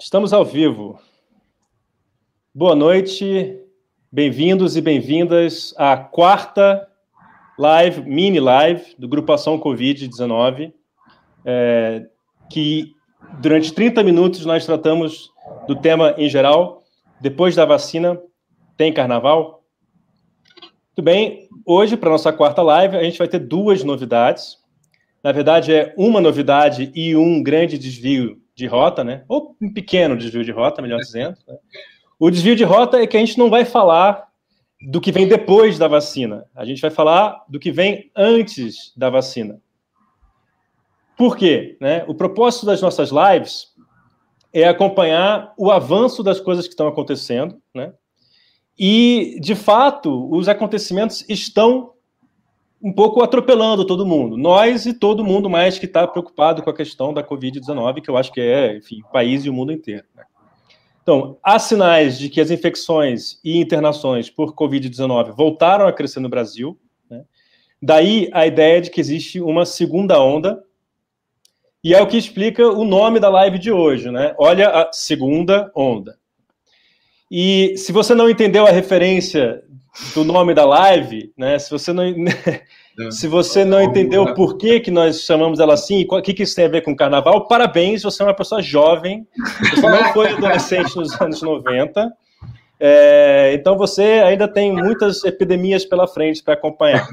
Estamos ao vivo. Boa noite, bem-vindos e bem-vindas à quarta live, mini live do Grupo Ação Covid-19, é, que durante 30 minutos nós tratamos do tema em geral. Depois da vacina, tem carnaval? Muito bem, hoje, para nossa quarta live, a gente vai ter duas novidades. Na verdade, é uma novidade e um grande desvio de rota, né? Ou um pequeno desvio de rota, melhor dizendo. Né? O desvio de rota é que a gente não vai falar do que vem depois da vacina. A gente vai falar do que vem antes da vacina. Por quê? Né? O propósito das nossas lives é acompanhar o avanço das coisas que estão acontecendo, né? E, de fato, os acontecimentos estão um pouco atropelando todo mundo. Nós e todo mundo mais que está preocupado com a questão da Covid-19, que eu acho que é, enfim, o país e o mundo inteiro. Né? Então, há sinais de que as infecções e internações por Covid-19 voltaram a crescer no Brasil. Né? Daí a ideia de que existe uma segunda onda, e é o que explica o nome da live de hoje, né? Olha a segunda onda. E se você não entendeu a referência do nome da live, né? Se você não, se você não entendeu o porquê que nós chamamos ela assim, o que, que isso tem a ver com carnaval, parabéns, você é uma pessoa jovem, você não foi adolescente nos anos 90, é, então você ainda tem muitas epidemias pela frente para acompanhar.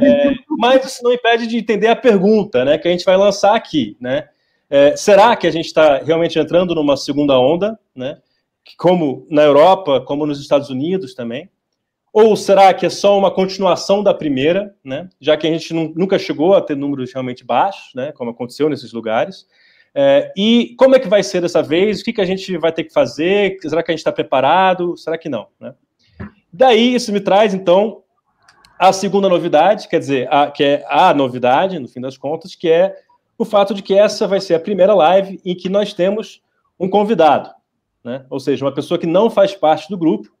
É, mas isso não impede de entender a pergunta né, que a gente vai lançar aqui. Né? É, será que a gente está realmente entrando numa segunda onda, né, como na Europa, como nos Estados Unidos também? Ou será que é só uma continuação da primeira, né? já que a gente nunca chegou a ter números realmente baixos, né? como aconteceu nesses lugares? É, e como é que vai ser dessa vez? O que, que a gente vai ter que fazer? Será que a gente está preparado? Será que não? Né? Daí isso me traz, então, a segunda novidade, quer dizer, a, que é a novidade, no fim das contas, que é o fato de que essa vai ser a primeira live em que nós temos um convidado, né? ou seja, uma pessoa que não faz parte do grupo,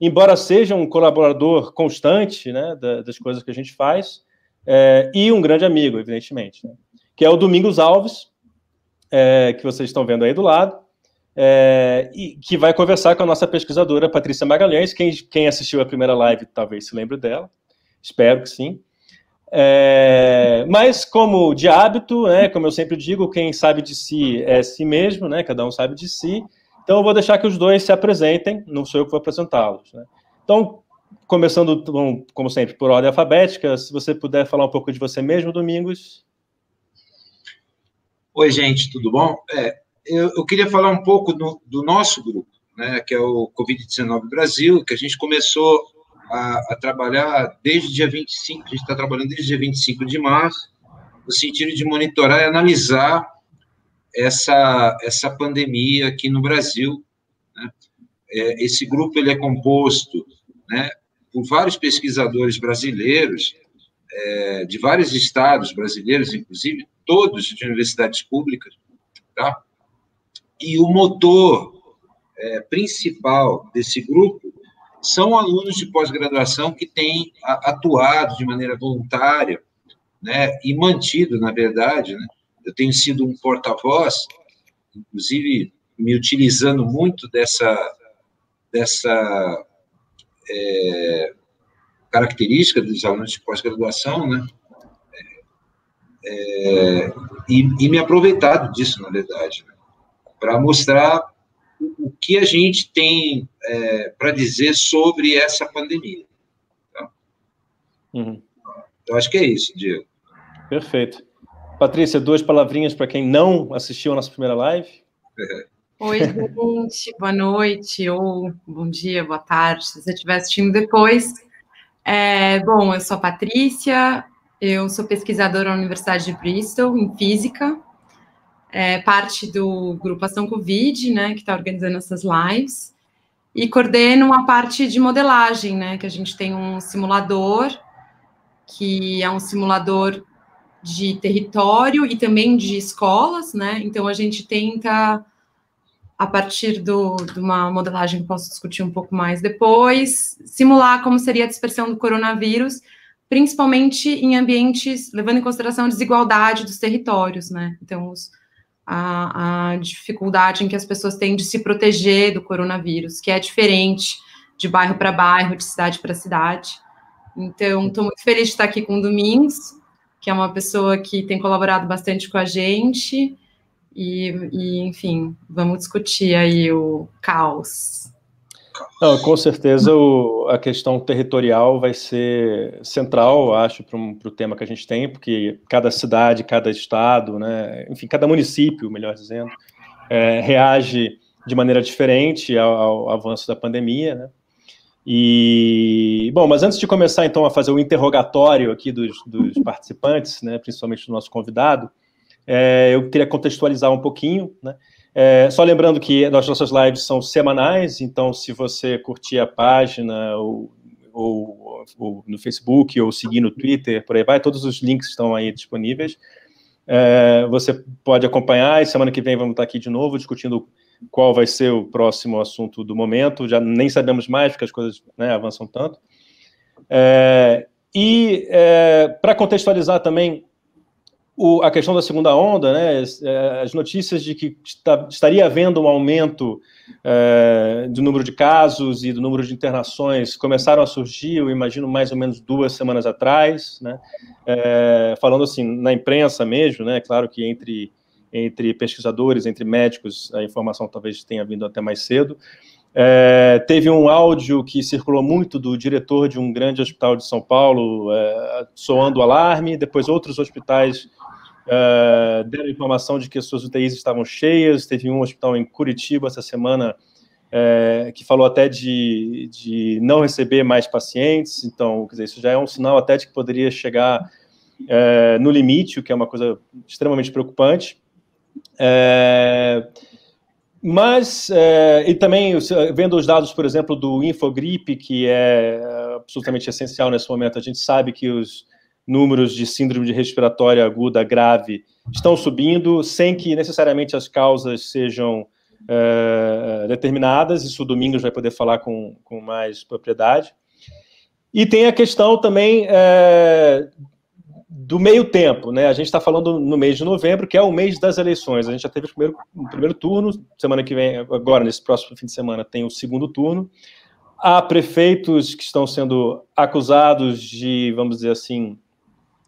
embora seja um colaborador constante né, das coisas que a gente faz, é, e um grande amigo, evidentemente, né, que é o Domingos Alves, é, que vocês estão vendo aí do lado, é, e que vai conversar com a nossa pesquisadora Patrícia Magalhães. Quem, quem assistiu a primeira live talvez se lembre dela, espero que sim. É, mas, como de hábito, né, como eu sempre digo, quem sabe de si é si mesmo, né, cada um sabe de si. Então, eu vou deixar que os dois se apresentem, não sou eu que vou apresentá-los. Né? Então, começando, como sempre, por ordem alfabética, se você puder falar um pouco de você mesmo, Domingos. Oi, gente, tudo bom? É, eu, eu, queria falar um pouco do, do nosso grupo, né, que é o Covid-19 Brasil, que a gente começou a, a, trabalhar desde o dia 25, a gente está trabalhando desde o dia 25 de março, no sentido de monitorar e analisar essa, essa pandemia aqui no Brasil. Né? É, esse grupo ele é composto né, por vários pesquisadores brasileiros, é, de vários estados brasileiros, inclusive, todos de universidades públicas, tá? E o motor é, principal desse grupo são alunos de pós-graduação que têm atuado de maneira voluntária, né, e mantido, na verdade, né, eu tenho sido um porta-voz, inclusive me utilizando muito dessa, dessa é, característica dos alunos de pós-graduação, né? É, e, e, me aproveitado disso, na verdade, né? para mostrar o, o, que a gente tem é, para dizer sobre essa pandemia. Tá? Uhum. Eu acho que é isso, Diego. Perfeito. Patrícia, duas palavrinhas para quem não assistiu a nossa primeira live. Oi, gente, boa noite, ou bom dia, boa tarde, se você estiver assistindo depois. É, bom, eu sou a Patrícia, eu sou pesquisadora na Universidade de Bristol, em Física, é, parte do Grupo Ação Covid, né, que está organizando essas lives, e coordeno a parte de modelagem, né, que a gente tem um simulador, que é um simulador de território e também de escolas, né? Então a gente tenta, a partir do, de uma modelagem que posso discutir um pouco mais depois, simular como seria a dispersão do coronavírus, principalmente em ambientes levando em consideração a desigualdade dos territórios, né? Então os, a, a dificuldade em que as pessoas têm de se proteger do coronavírus, que é diferente de bairro para bairro, de cidade para cidade. Então, estou muito feliz de estar aqui com o Domingos, que é uma pessoa que tem colaborado bastante com a gente. E, e enfim, vamos discutir aí o caos. Não, com certeza o, a questão territorial vai ser central, acho, para o tema que a gente tem, porque cada cidade, cada estado, né, enfim, cada município, melhor dizendo, é, reage de maneira diferente ao, ao, avanço da pandemia, né? E, bom, mas antes de começar, então, a fazer o interrogatório aqui dos, dos participantes, né, principalmente do nosso convidado, é, eu queria contextualizar um pouquinho, né? É, só lembrando que as nossas lives são semanais, então se você curtir a página ou, ou, ou, no Facebook ou seguir no Twitter, por aí vai, todos os links estão aí disponíveis. É, você pode acompanhar e semana que vem vamos estar aqui de novo discutindo qual vai ser o próximo assunto do momento. Já nem sabemos mais porque as coisas né, avançam tanto. É, e é, para contextualizar também o, a questão da segunda onda, né, é, as notícias de que está, estaria havendo um aumento é, do número de casos e do número de internações começaram a surgir, eu imagino, mais ou menos duas semanas atrás, né, é, falando assim, na imprensa mesmo, né, claro que entre, entre pesquisadores, entre médicos, a informação talvez tenha vindo até mais cedo, é, teve um áudio que circulou muito do diretor de um grande hospital de São Paulo, é, soando alarme, depois outros hospitais é, deram informação de que as suas UTIs estavam cheias, teve um hospital em Curitiba essa semana é, que falou até de, de não receber mais pacientes, então, quer dizer, isso já é um sinal até de que poderia chegar é, no limite, o que é uma coisa extremamente preocupante. É, mas, é, e também, vendo os dados, por exemplo, do Infogripe, que é absolutamente essencial nesse momento, a gente sabe que os números de síndrome de respiratória aguda grave estão subindo, sem que necessariamente as causas sejam é, determinadas. Isso o Domingos vai poder falar com, com mais propriedade. E tem a questão também é, do meio tempo, né? A gente está falando no mês de novembro, que é o mês das eleições. A gente já teve o primeiro, o primeiro turno, semana que vem, agora, nesse próximo fim de semana, tem o segundo turno. Há prefeitos que estão sendo acusados de, vamos dizer assim,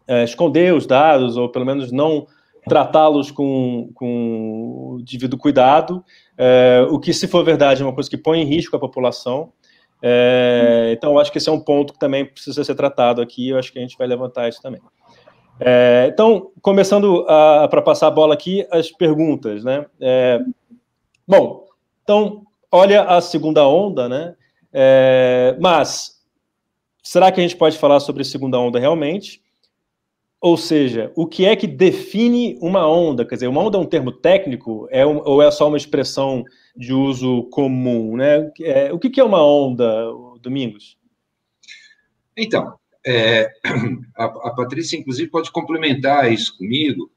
é, esconder os dados, ou pelo menos não tratá-los com, com devido cuidado, é, o que, se for verdade, é uma coisa que põe em risco a população. É, então, acho que esse é um ponto que também precisa ser tratado aqui, eu acho que a gente vai levantar isso também. É, então, começando para passar a bola aqui, as perguntas, né? É, bom, então, olha a segunda onda, né? É, mas, será que a gente pode falar sobre segunda onda realmente? Ou seja, o que é que define uma onda? Quer dizer, uma onda é um termo técnico é um, ou é só uma expressão de uso comum, né? É, o que, que é uma onda, Domingos? Então, é, a, a, Patrícia, inclusive, pode complementar isso comigo,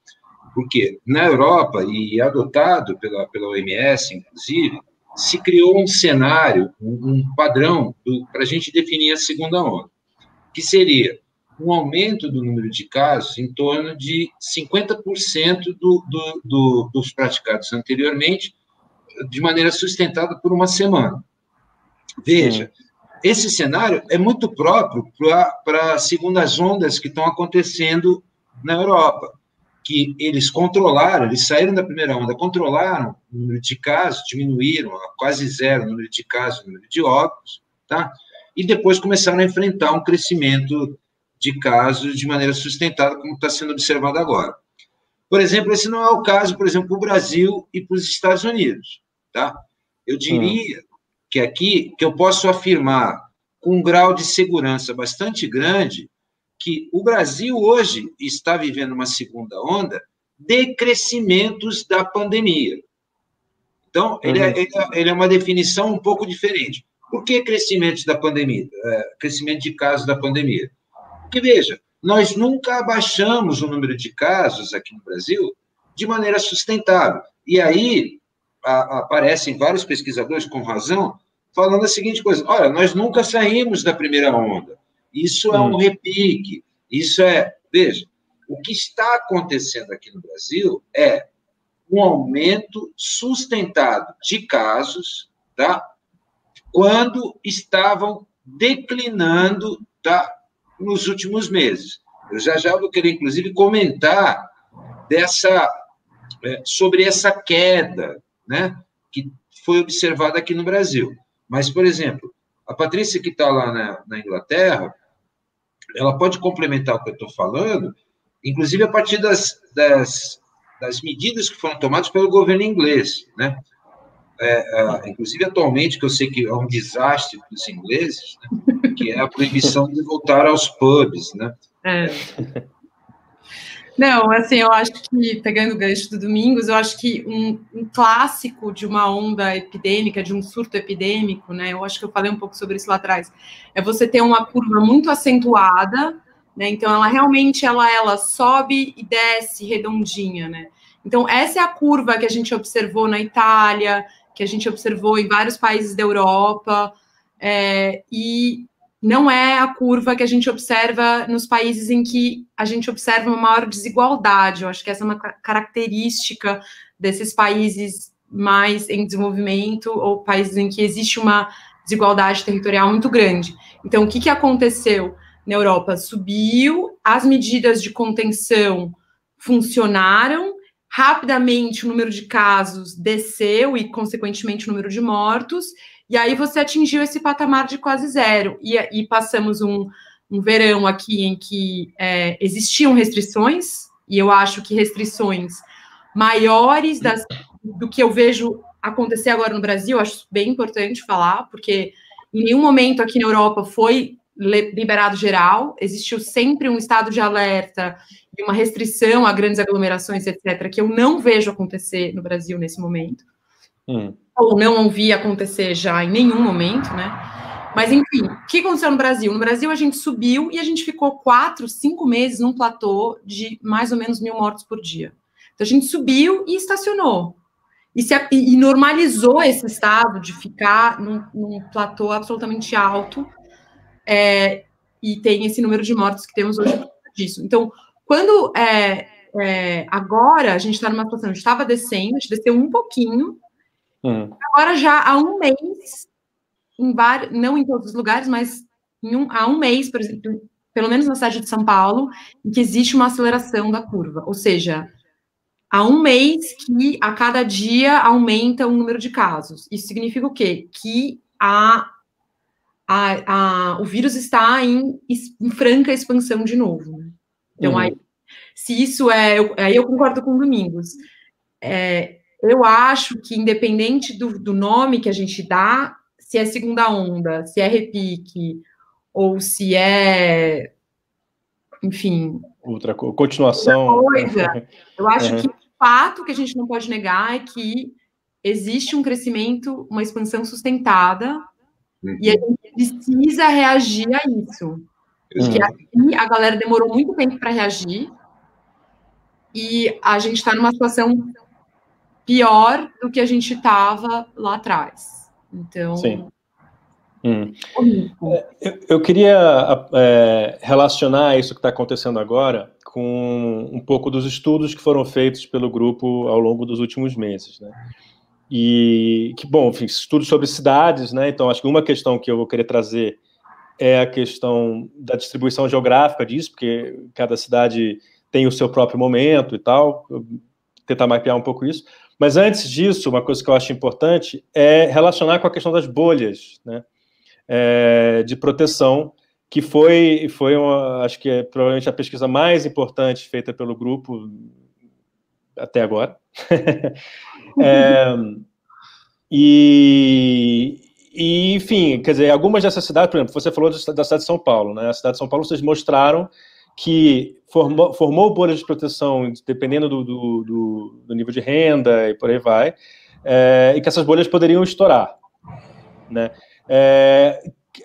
porque na Europa, e adotado pela, pela OMS, inclusive, se criou um cenário, um, um padrão para a gente definir a segunda onda, que seria um aumento do número de casos em torno de 50% do, do, do, dos praticados anteriormente, de maneira sustentada por uma semana. Veja, Sim esse cenário é muito próprio para as segundas ondas que estão acontecendo na Europa, que eles controlaram, eles saíram da primeira onda, controlaram o número de casos, diminuíram a quase zero o número de casos, o número de óbitos, tá? E depois começaram a enfrentar um crescimento de casos de maneira sustentada, como está sendo observado agora. Por exemplo, esse não é o caso, por exemplo, para o Brasil e para os Estados Unidos, tá? Eu diria hum que aqui que eu posso afirmar com um grau de segurança bastante grande que o Brasil hoje está vivendo uma segunda onda de crescimentos da pandemia. Então, ele, é, uhum. é, ele é uma definição um pouco diferente. Por que crescimento da pandemia? É, crescimento de casos da pandemia? Porque, veja, nós nunca abaixamos o número de casos aqui no Brasil de maneira sustentável. E aí a, aparecem vários pesquisadores, com razão, falando a seguinte coisa: olha, nós nunca saímos da primeira onda. Isso é um hum. repique. Isso é. Veja, o que está acontecendo aqui no Brasil é um aumento sustentado de casos, tá? Quando estavam declinando, tá? Nos últimos meses. Eu já já vou querer, inclusive, comentar dessa é, sobre essa queda, né? Que foi observada aqui no Brasil. Mas, por exemplo, a Patrícia que está lá na, na Inglaterra, ela pode complementar o que eu estou falando, inclusive a partir das, das, das, medidas que foram tomadas pelo governo inglês, né? É, é, inclusive atualmente, que eu sei que é um desastre para os ingleses, né? que é a proibição de voltar aos pubs, né? É. Não, assim, eu acho que, pegando o gancho do Domingos, eu acho que um, um, clássico de uma onda epidêmica, de um surto epidêmico, né? Eu acho que eu falei um pouco sobre isso lá atrás, é você ter uma curva muito acentuada, né? Então, ela realmente, ela, ela sobe e desce redondinha, né? Então, essa é a curva que a gente observou na Itália, que a gente observou em vários países da Europa, é, e não é a curva que a gente observa nos países em que a gente observa uma maior desigualdade. Eu acho que essa é uma característica desses países mais em desenvolvimento ou países em que existe uma desigualdade territorial muito grande. Então, o que, que aconteceu na Europa? Subiu, as medidas de contenção funcionaram, rapidamente o número de casos desceu e, consequentemente, o número de mortos, e aí você atingiu esse patamar de quase zero. E, e passamos um, um verão aqui em que é, existiam restrições, e eu acho que restrições maiores das, do que eu vejo acontecer agora no Brasil, acho bem importante falar, porque em nenhum momento aqui na Europa foi liberado geral, existiu sempre um estado de alerta e uma restrição a grandes aglomerações, etc., que eu não vejo acontecer no Brasil nesse momento. Hum ou não ouvi acontecer já em nenhum momento, né? Mas, enfim, o que aconteceu no Brasil? No Brasil, a gente subiu e a gente ficou quatro, cinco meses num platô de mais ou menos mil mortos por dia. Então, a gente subiu e estacionou. E, se, e normalizou esse estado de ficar num, num platô absolutamente alto é, e tem esse número de mortos que temos hoje disso. Então, quando é, é, agora a gente está numa situação, a gente estava descendo, a gente desceu um pouquinho, Hum. Agora já há um mês, em vários, não em todos os lugares, mas um, há um mês, por exemplo, pelo menos na cidade de São Paulo, em que existe uma aceleração da curva. Ou seja, há um mês que a cada dia aumenta o número de casos. Isso significa o quê? Que a, a, a o vírus está em, em, franca expansão de novo. Né? Então, uhum. aí, se isso é. Eu, aí eu concordo com o Domingos. É, eu acho que, independente do, do nome que a gente dá, se é segunda onda, se é repique, ou se é, enfim. Outra continuação. Outra coisa, eu acho uhum. que o fato que a gente não pode negar é que existe um crescimento, uma expansão sustentada, uhum. e a gente precisa reagir a isso. Porque aqui a galera demorou muito tempo para reagir, e a gente está numa situação pior do que a gente estava lá atrás. Então. Sim. Hum. É, eu, eu, queria é, relacionar isso que está acontecendo agora com um pouco dos estudos que foram feitos pelo grupo ao longo dos últimos meses, né? E que bom, enfim, estudos sobre cidades, né? Então acho que uma questão que eu vou querer trazer é a questão da distribuição geográfica disso, porque cada cidade tem o seu próprio momento e tal. Tentar mapear um pouco isso. Mas antes disso, uma coisa que eu acho importante é relacionar com a questão das bolhas né, é, de proteção, que foi, foi uma, acho que é provavelmente a pesquisa mais importante feita pelo grupo até agora. é, e, e, enfim, quer dizer, algumas dessas cidades, por exemplo, você falou da cidade de São Paulo, né? A cidade de São Paulo, vocês mostraram que formou, formou bolhas de proteção, dependendo do, do, do, do, nível de renda e por aí vai, é, e que essas bolhas poderiam estourar. Né? É,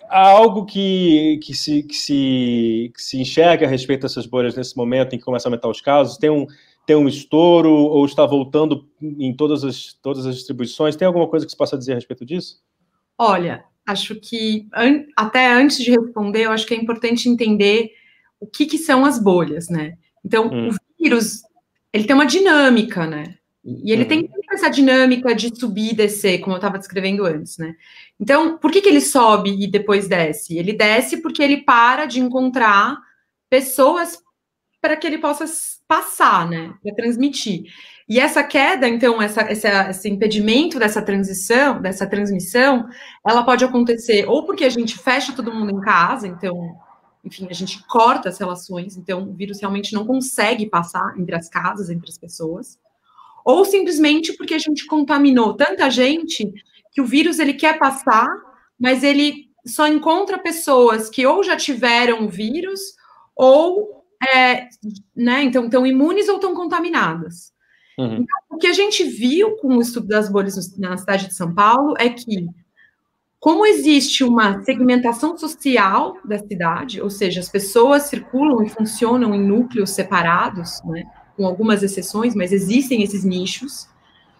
há algo que, que, se, que, se, que se enxerga a respeito dessas bolhas nesse momento em que começam a aumentar os casos? Tem um, tem um estouro ou está voltando em todas as, todas as distribuições? Tem alguma coisa que se possa dizer a respeito disso? Olha, acho que an até antes de responder, eu acho que é importante entender o que, que são as bolhas, né? Então, hum. o vírus, ele tem uma dinâmica, né? E ele uhum. tem essa dinâmica de subir e descer, como eu estava descrevendo antes, né? Então, por que, que ele sobe e depois desce? Ele desce porque ele para de encontrar pessoas para que ele possa passar, né? Para transmitir. E essa queda, então, essa, essa, esse impedimento dessa transição, dessa transmissão, ela pode acontecer ou porque a gente fecha todo mundo em casa, então, enfim, a gente corta as relações, então o vírus realmente não consegue passar entre as casas, entre as pessoas, ou simplesmente porque a gente contaminou tanta gente que o vírus ele quer passar, mas ele só encontra pessoas que ou já tiveram o vírus ou é, né, então estão imunes ou estão contaminadas. Uhum. Então, o que a gente viu com o estudo das bolhas na cidade de São Paulo é que, como existe uma segmentação social da cidade, ou seja, as pessoas circulam e funcionam em núcleos separados, né, com algumas exceções, mas existem esses nichos.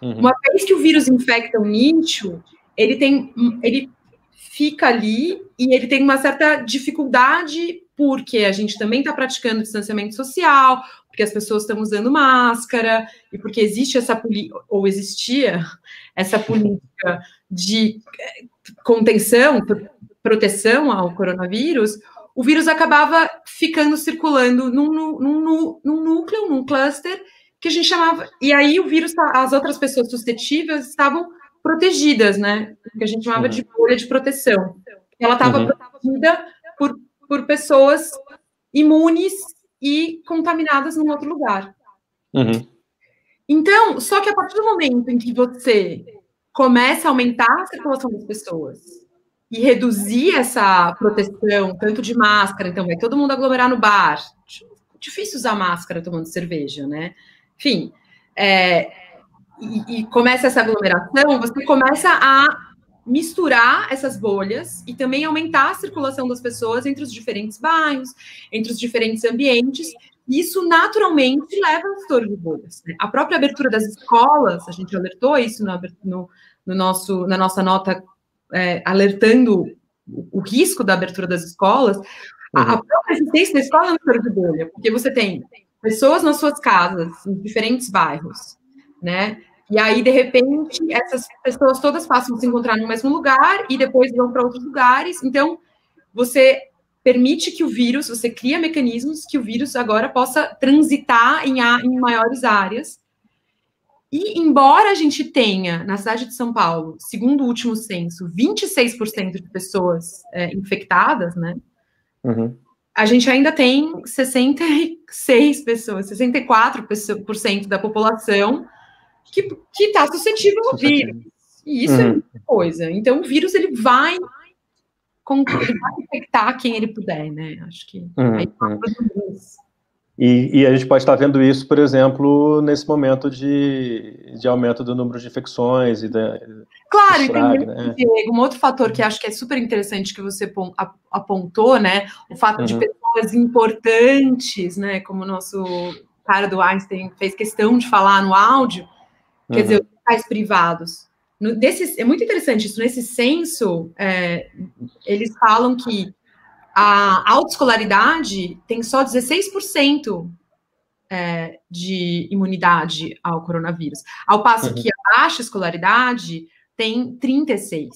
Uhum. Uma vez que o vírus infecta o nicho, ele tem, ele fica ali e ele tem uma certa dificuldade porque a gente também está praticando distanciamento social, porque as pessoas estão usando máscara, e porque existe essa ou existia essa política de eh, contenção, proteção ao coronavírus, o vírus acabava ficando circulando num, num, num núcleo, num cluster, que a gente chamava. E aí o vírus, as outras pessoas suscetíveis estavam protegidas, né? Que a gente chamava uhum. de bolha de proteção. Ela estava uhum. protegida por, por pessoas imunes e contaminadas num outro lugar. Uhum. Então, só que a partir do momento em que você começa a aumentar a circulação das pessoas e reduzir essa proteção, tanto de máscara, então vai todo mundo aglomerar no bar. Difícil usar máscara tomando cerveja, né? Enfim, é, e, e começa essa aglomeração, você começa a misturar essas bolhas e também aumentar a circulação das pessoas entre os diferentes bairros, entre os diferentes ambientes. Isso naturalmente leva a estouro de bolhas. Né? A própria abertura das escolas, a gente alertou isso no, no, no nosso, na nossa nota, é, alertando o, o, risco da abertura das escolas. Uhum. A, a, própria existência da escola é um estouro de bolha, porque você tem pessoas nas suas casas, em diferentes bairros, né? E aí, de repente, essas pessoas todas passam a se encontrar no mesmo lugar e depois vão para outros lugares. Então, você permite que o vírus, você cria mecanismos que o vírus agora possa transitar em, em maiores áreas. E embora a gente tenha, na cidade de São Paulo, segundo o último censo, 26% de pessoas é, infectadas, né? Uhum. A gente ainda tem 66 pessoas, 64% da população que está suscetível ao vírus. E isso é uhum. é muita coisa. Então, o vírus ele vai, ele vai infectar quem ele puder, né? Acho que uhum. aí tá e, e, a gente pode estar vendo isso, por exemplo, nesse momento de, de aumento do número de infecções e da. Claro, e né? um outro fator que acho que é super interessante que você apontou, né? O fato uhum. de pessoas importantes, né? Como o nosso cara do Einstein fez questão de falar no áudio, quer uhum. dizer, hospitais privados. No, desse, é muito interessante isso. Nesse censo, é, eles falam que a autoescolaridade tem só 16% é, de imunidade ao coronavírus, ao passo uhum. que a baixa escolaridade tem 36%.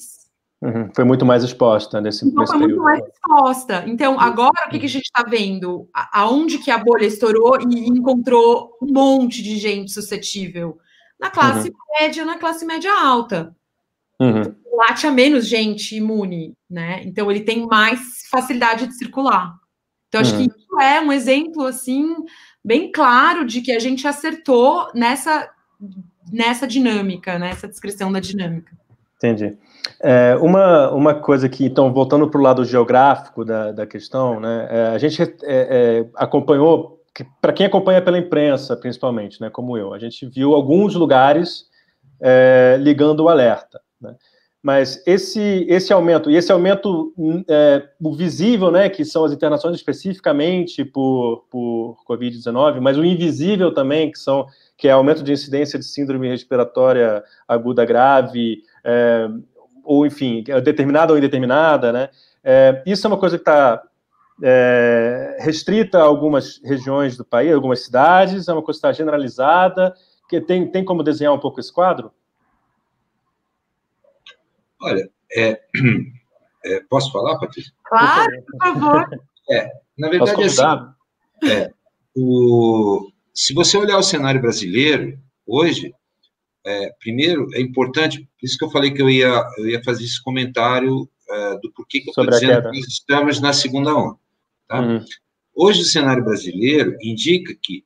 Uhum. Foi muito mais exposta nesse, então, nesse foi período. muito mais exposta. Então, agora o que, que a gente está vendo? Aonde que a bolha estourou e encontrou um monte de gente suscetível? Na classe uhum. média, na classe média alta. Uhum. Lá tinha menos gente imune, né? Então ele tem mais facilidade de circular. Então acho uhum. que isso é um exemplo assim bem claro de que a gente acertou nessa nessa dinâmica, nessa descrição da dinâmica. Entendi. É, uma, uma coisa que, então, voltando para o lado geográfico da, da questão, né, é, a gente é, é acompanhou que, para quem acompanha pela imprensa, principalmente, né, como eu, a gente viu alguns lugares é, ligando o alerta. Né? Mas esse, esse aumento, e esse aumento é, o visível, né, que são as internações especificamente por, por Covid-19, mas o invisível também, que são que é aumento de incidência de síndrome respiratória aguda grave, é, ou enfim, determinada ou indeterminada, né? É, isso é uma coisa que está é, restrita a algumas regiões do país, algumas cidades, é uma coisa que está generalizada, tem, tem como desenhar um pouco esse quadro? Olha, é, é, posso falar, Patrícia? Claro, por favor. É, na verdade, assim, é, o, se você olhar o cenário brasileiro, hoje, é, primeiro, é importante, por isso que eu falei que eu ia, eu ia fazer esse comentário é, do porquê que eu estou dizendo que nós estamos na segunda onda. Tá? Uhum. Hoje, o cenário brasileiro indica que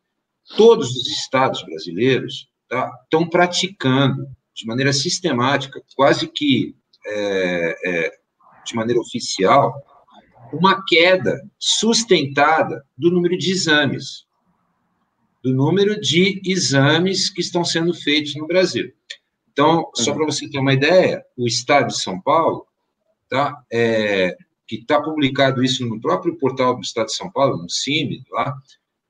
todos os estados brasileiros tá, estão praticando de maneira sistemática, quase que é, é, de maneira oficial, uma queda sustentada do número de exames, do número de exames que estão sendo feitos no Brasil. Então, só para você ter uma ideia, o Estado de São Paulo, tá, é, que está publicado isso no próprio portal do Estado de São Paulo, no CIMI, lá,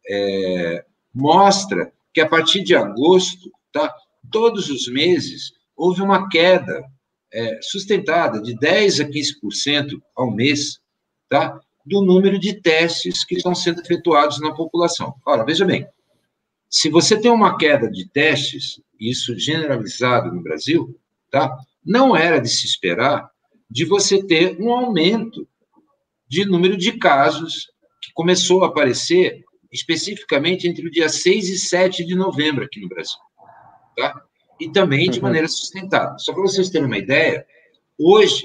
é, mostra que a partir de agosto, tá, todos os meses, houve uma queda é, sustentada de 10% a 15% ao mês tá, do número de testes que estão sendo efetuados na população. Ora, veja bem, se você tem uma queda de testes, isso generalizado no Brasil, tá, não era de se esperar de você ter um aumento de número de casos que começou a aparecer especificamente entre o dia 6 e 7 de novembro aqui no Brasil. Tá? e também de uhum. maneira sustentada. Só para vocês terem uma ideia, hoje,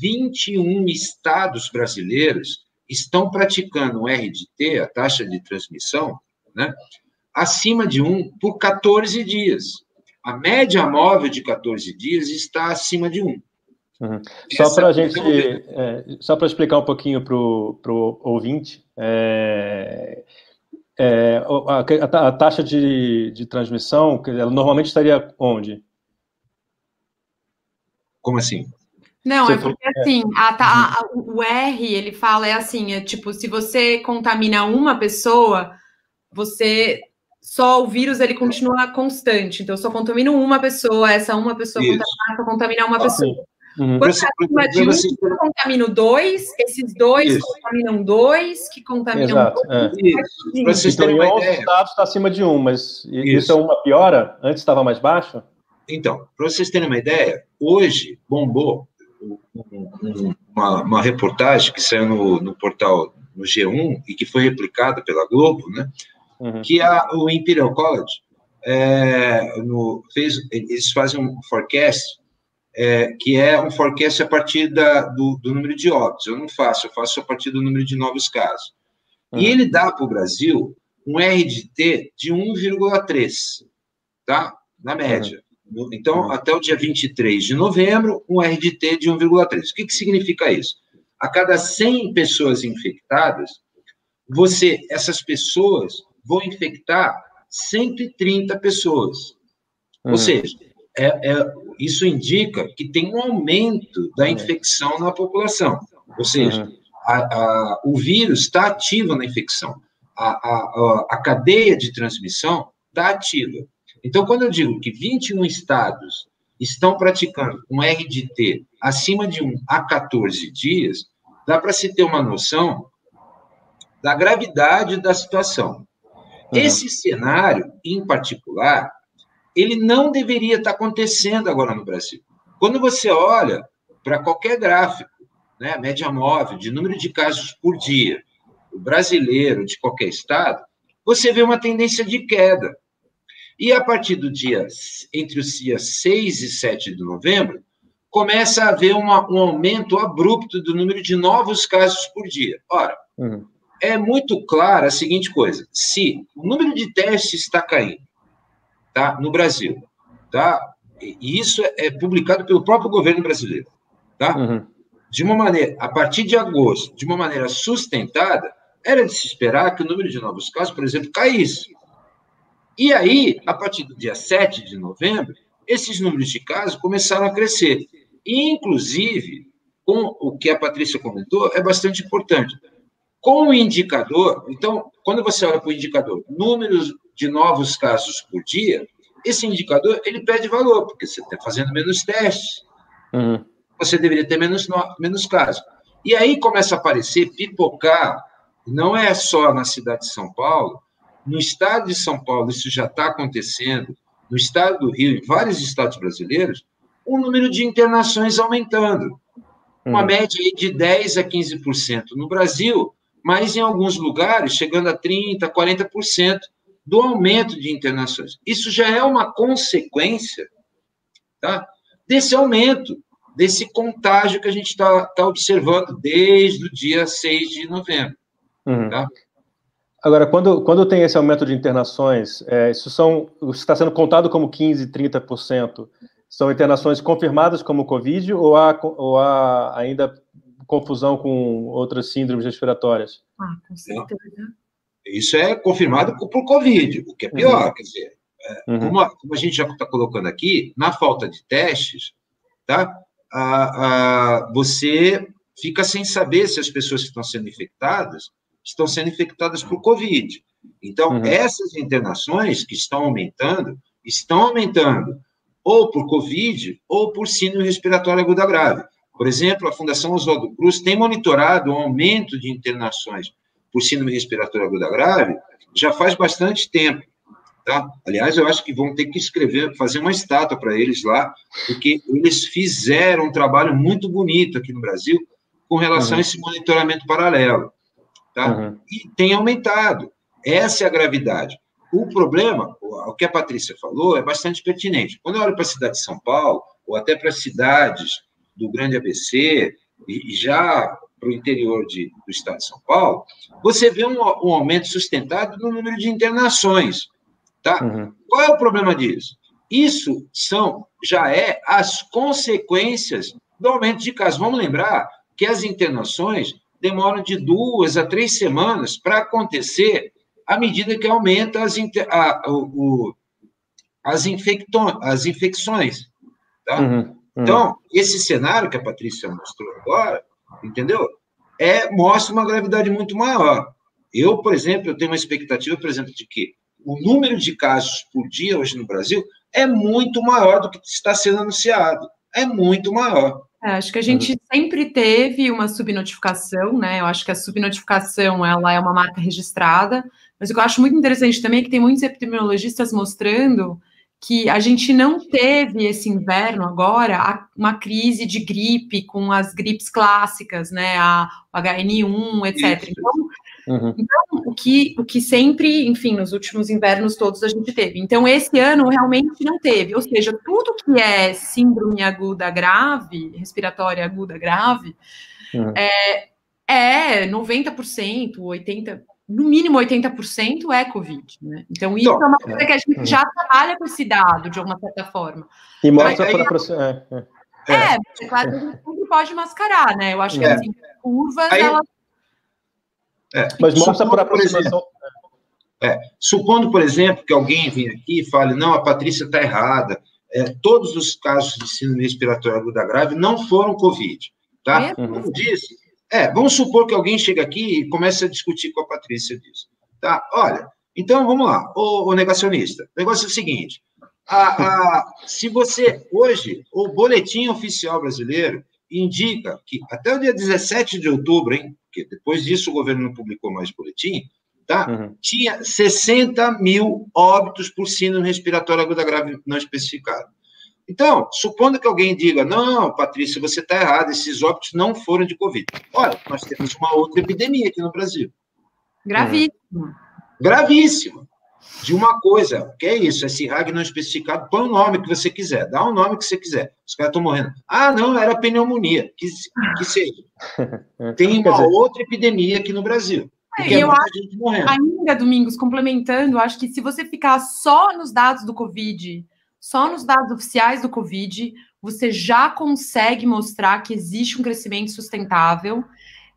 21 estados brasileiros estão praticando o RDT, a taxa de transmissão, né, acima de 1 por 14 dias. A média móvel de 14 dias está acima de 1. Uhum. Só para a gente, é, só para explicar um pouquinho para o ouvinte, é, é, a, a, taxa de, de transmissão, ela normalmente estaria onde? Como assim? Não, é porque assim, a, a, o R, ele fala, é assim, é tipo, se você contamina uma pessoa, você só o vírus ele continua constante. Então, eu só contamino uma pessoa, essa uma pessoa contamina, só contamina uma ah, pessoa. Sim. Uhum. Quando você, acima de um, você... eu contamino dois, esses dois Isso. contaminam dois, que contaminam Exato, dois. É. Para vocês terem uma ideia. Estados está acima de um, mas isso, isso é uma piora? Antes estava mais baixo? Então, para vocês terem uma ideia, hoje bombou uma, uma reportagem que saiu no, no, portal no G1 e que foi replicada pela Globo, né? Uhum. Que a, o Imperial College é, no, fez, eles fazem um forecast é, que é um forecast a partir da, do, do, número de óbitos. Eu não faço, eu faço a partir do número de novos casos. Uhum. E ele dá para o Brasil um RDT de 1,3, tá? Na média. Uhum. Então, uhum. até o dia 23 de novembro, um RDT de 1,3. O que, que significa isso? A cada 100 pessoas infectadas, você, essas pessoas vão infectar 130 pessoas. Ou uhum. seja, é, é, isso indica que tem um aumento da infecção na população. Ou seja, a, a, o vírus está ativo na infecção. A, a, a cadeia de transmissão está ativa. Então, quando eu digo que 21 estados estão praticando um RDT acima de 1 a 14 dias, dá para se ter uma noção da gravidade da situação. Uhum. Esse cenário, em particular, ele não deveria estar acontecendo agora no Brasil. Quando você olha para qualquer gráfico, né, média móvel, de número de casos por dia, o brasileiro de qualquer estado, você vê uma tendência de queda. E a partir do dia, entre os dias 6 e 7 de novembro, começa a haver uma, um aumento abrupto do número de novos casos por dia. Ora, uhum. é muito clara a seguinte coisa: se o número de testes está caindo, tá? no Brasil. Tá? E isso é publicado pelo próprio governo brasileiro. Tá? Uhum. De uma maneira, a partir de agosto, de uma maneira sustentada, era de se esperar que o número de novos casos, por exemplo, caísse. E aí, a partir do dia 7 de novembro, esses números de casos começaram a crescer. E, inclusive, com o que a Patrícia comentou, é bastante importante. Com o indicador, então, quando você olha para o indicador, números de novos casos por dia, esse indicador ele perde valor, porque você está fazendo menos testes. Uhum. Você deveria ter menos, menos casos. E aí começa a aparecer, pipocar, não é só na cidade de São Paulo, no estado de São Paulo isso já está acontecendo, no estado do Rio e vários estados brasileiros, o número de internações aumentando. Uma hum. média de 10% a 15% no Brasil, mas em alguns lugares chegando a 30%, 40% do aumento de internações. Isso já é uma consequência tá, desse aumento, desse contágio que a gente está tá observando desde o dia 6 de novembro. Uhum. Tá? Agora, quando, quando tem esse aumento de internações, é, isso são, está sendo contado como 15%, 30%, são internações confirmadas como Covid ou há, ou há ainda confusão com outras síndromes respiratórias? Ah, com certeza. Isso é confirmado por Covid, o que é pior, uhum. quer dizer, é, uhum. como, a, como, a, gente já está colocando aqui, na falta de testes, tá? A, a, você fica sem saber se as pessoas que estão sendo infectadas estão sendo infectadas por Covid. Então, uhum. essas internações que estão aumentando, estão aumentando ou por Covid ou por síndrome respiratória aguda grave. Por exemplo, a Fundação Oswaldo Cruz tem monitorado o aumento de internações por síndrome respiratória aguda grave já faz bastante tempo. Tá? Aliás, eu acho que vão ter que escrever, fazer uma estátua para eles lá, porque eles fizeram um trabalho muito bonito aqui no Brasil com relação uhum. a esse monitoramento paralelo. Tá? Uhum. E tem aumentado. Essa é a gravidade. O problema, o que a Patrícia falou, é bastante pertinente. Quando eu olho para a cidade de São Paulo, ou até para cidades do Grande ABC, e já para o interior de, do estado de São Paulo, você vê um, um aumento sustentado no número de internações. Tá? Uhum. Qual é o problema disso? Isso são já é as consequências do aumento de casos. Vamos lembrar que as internações demoram de duas a três semanas para acontecer à medida que aumenta as, a, o, as, infecto, as infecções. Tá? Uhum. Então, esse cenário que a Patrícia mostrou agora, entendeu? É, mostra uma gravidade muito maior. Eu, por exemplo, eu tenho uma expectativa, por exemplo, de que o número de casos por dia hoje no Brasil é muito maior do que está sendo anunciado. É muito maior. É, acho que a gente uhum. sempre teve uma subnotificação, né? Eu acho que a subnotificação ela é uma marca registrada, mas o que eu acho muito interessante também é que tem muitos epidemiologistas mostrando que a gente não teve esse inverno agora uma crise de gripe com as gripes clássicas, né? A HN1, etc. Então, uhum. então, o, que, o que sempre, enfim, nos últimos invernos todos a gente teve. Então, esse ano realmente não teve. Ou seja, tudo que é síndrome aguda grave, respiratória aguda grave, uhum. é, é 90%, 80% no mínimo 80% é Covid, né? Então, isso então, é uma coisa que a gente é. já trabalha com esse dado, de alguma certa forma. E mostra para a é, é, é, é, claro que a gente sempre pode mascarar, né? Eu acho que, é. assim, curvas, aí, elas... É. Mas mostra para aproximação... É, supondo, por exemplo, que alguém venha aqui e fale, não, a Patrícia está errada, é, todos os casos de síndrome respiratória aguda grave não foram Covid, tá? Como disse, é, vamos supor que alguém chega aqui e comece a discutir com a Patrícia disso. Tá? Olha, então vamos lá, o, negacionista. O negócio é o seguinte: a, a, se você, hoje, o boletim oficial brasileiro indica que até o dia 17 de outubro, hein, porque depois disso o governo não publicou mais boletim, tá? Uhum. Tinha 60 mil óbitos por síndrome respiratória aguda grave não especificado. Então, supondo que alguém diga, não, Patrícia, você está errado, esses óbitos não foram de Covid. Olha, nós temos uma outra epidemia aqui no Brasil. Gravíssima. Gravíssima. De uma coisa, que é isso, esse RAG não especificado, põe o nome que você quiser, dá o nome que você quiser. Os caras estão morrendo. Ah, não, era pneumonia, que, que seja. Tem uma dizer... outra epidemia aqui no Brasil. É, eu acho, ainda, Domingos, complementando, acho que se você ficar só nos dados do Covid, só nos dados oficiais do Covid, você já consegue mostrar que existe um crescimento sustentável,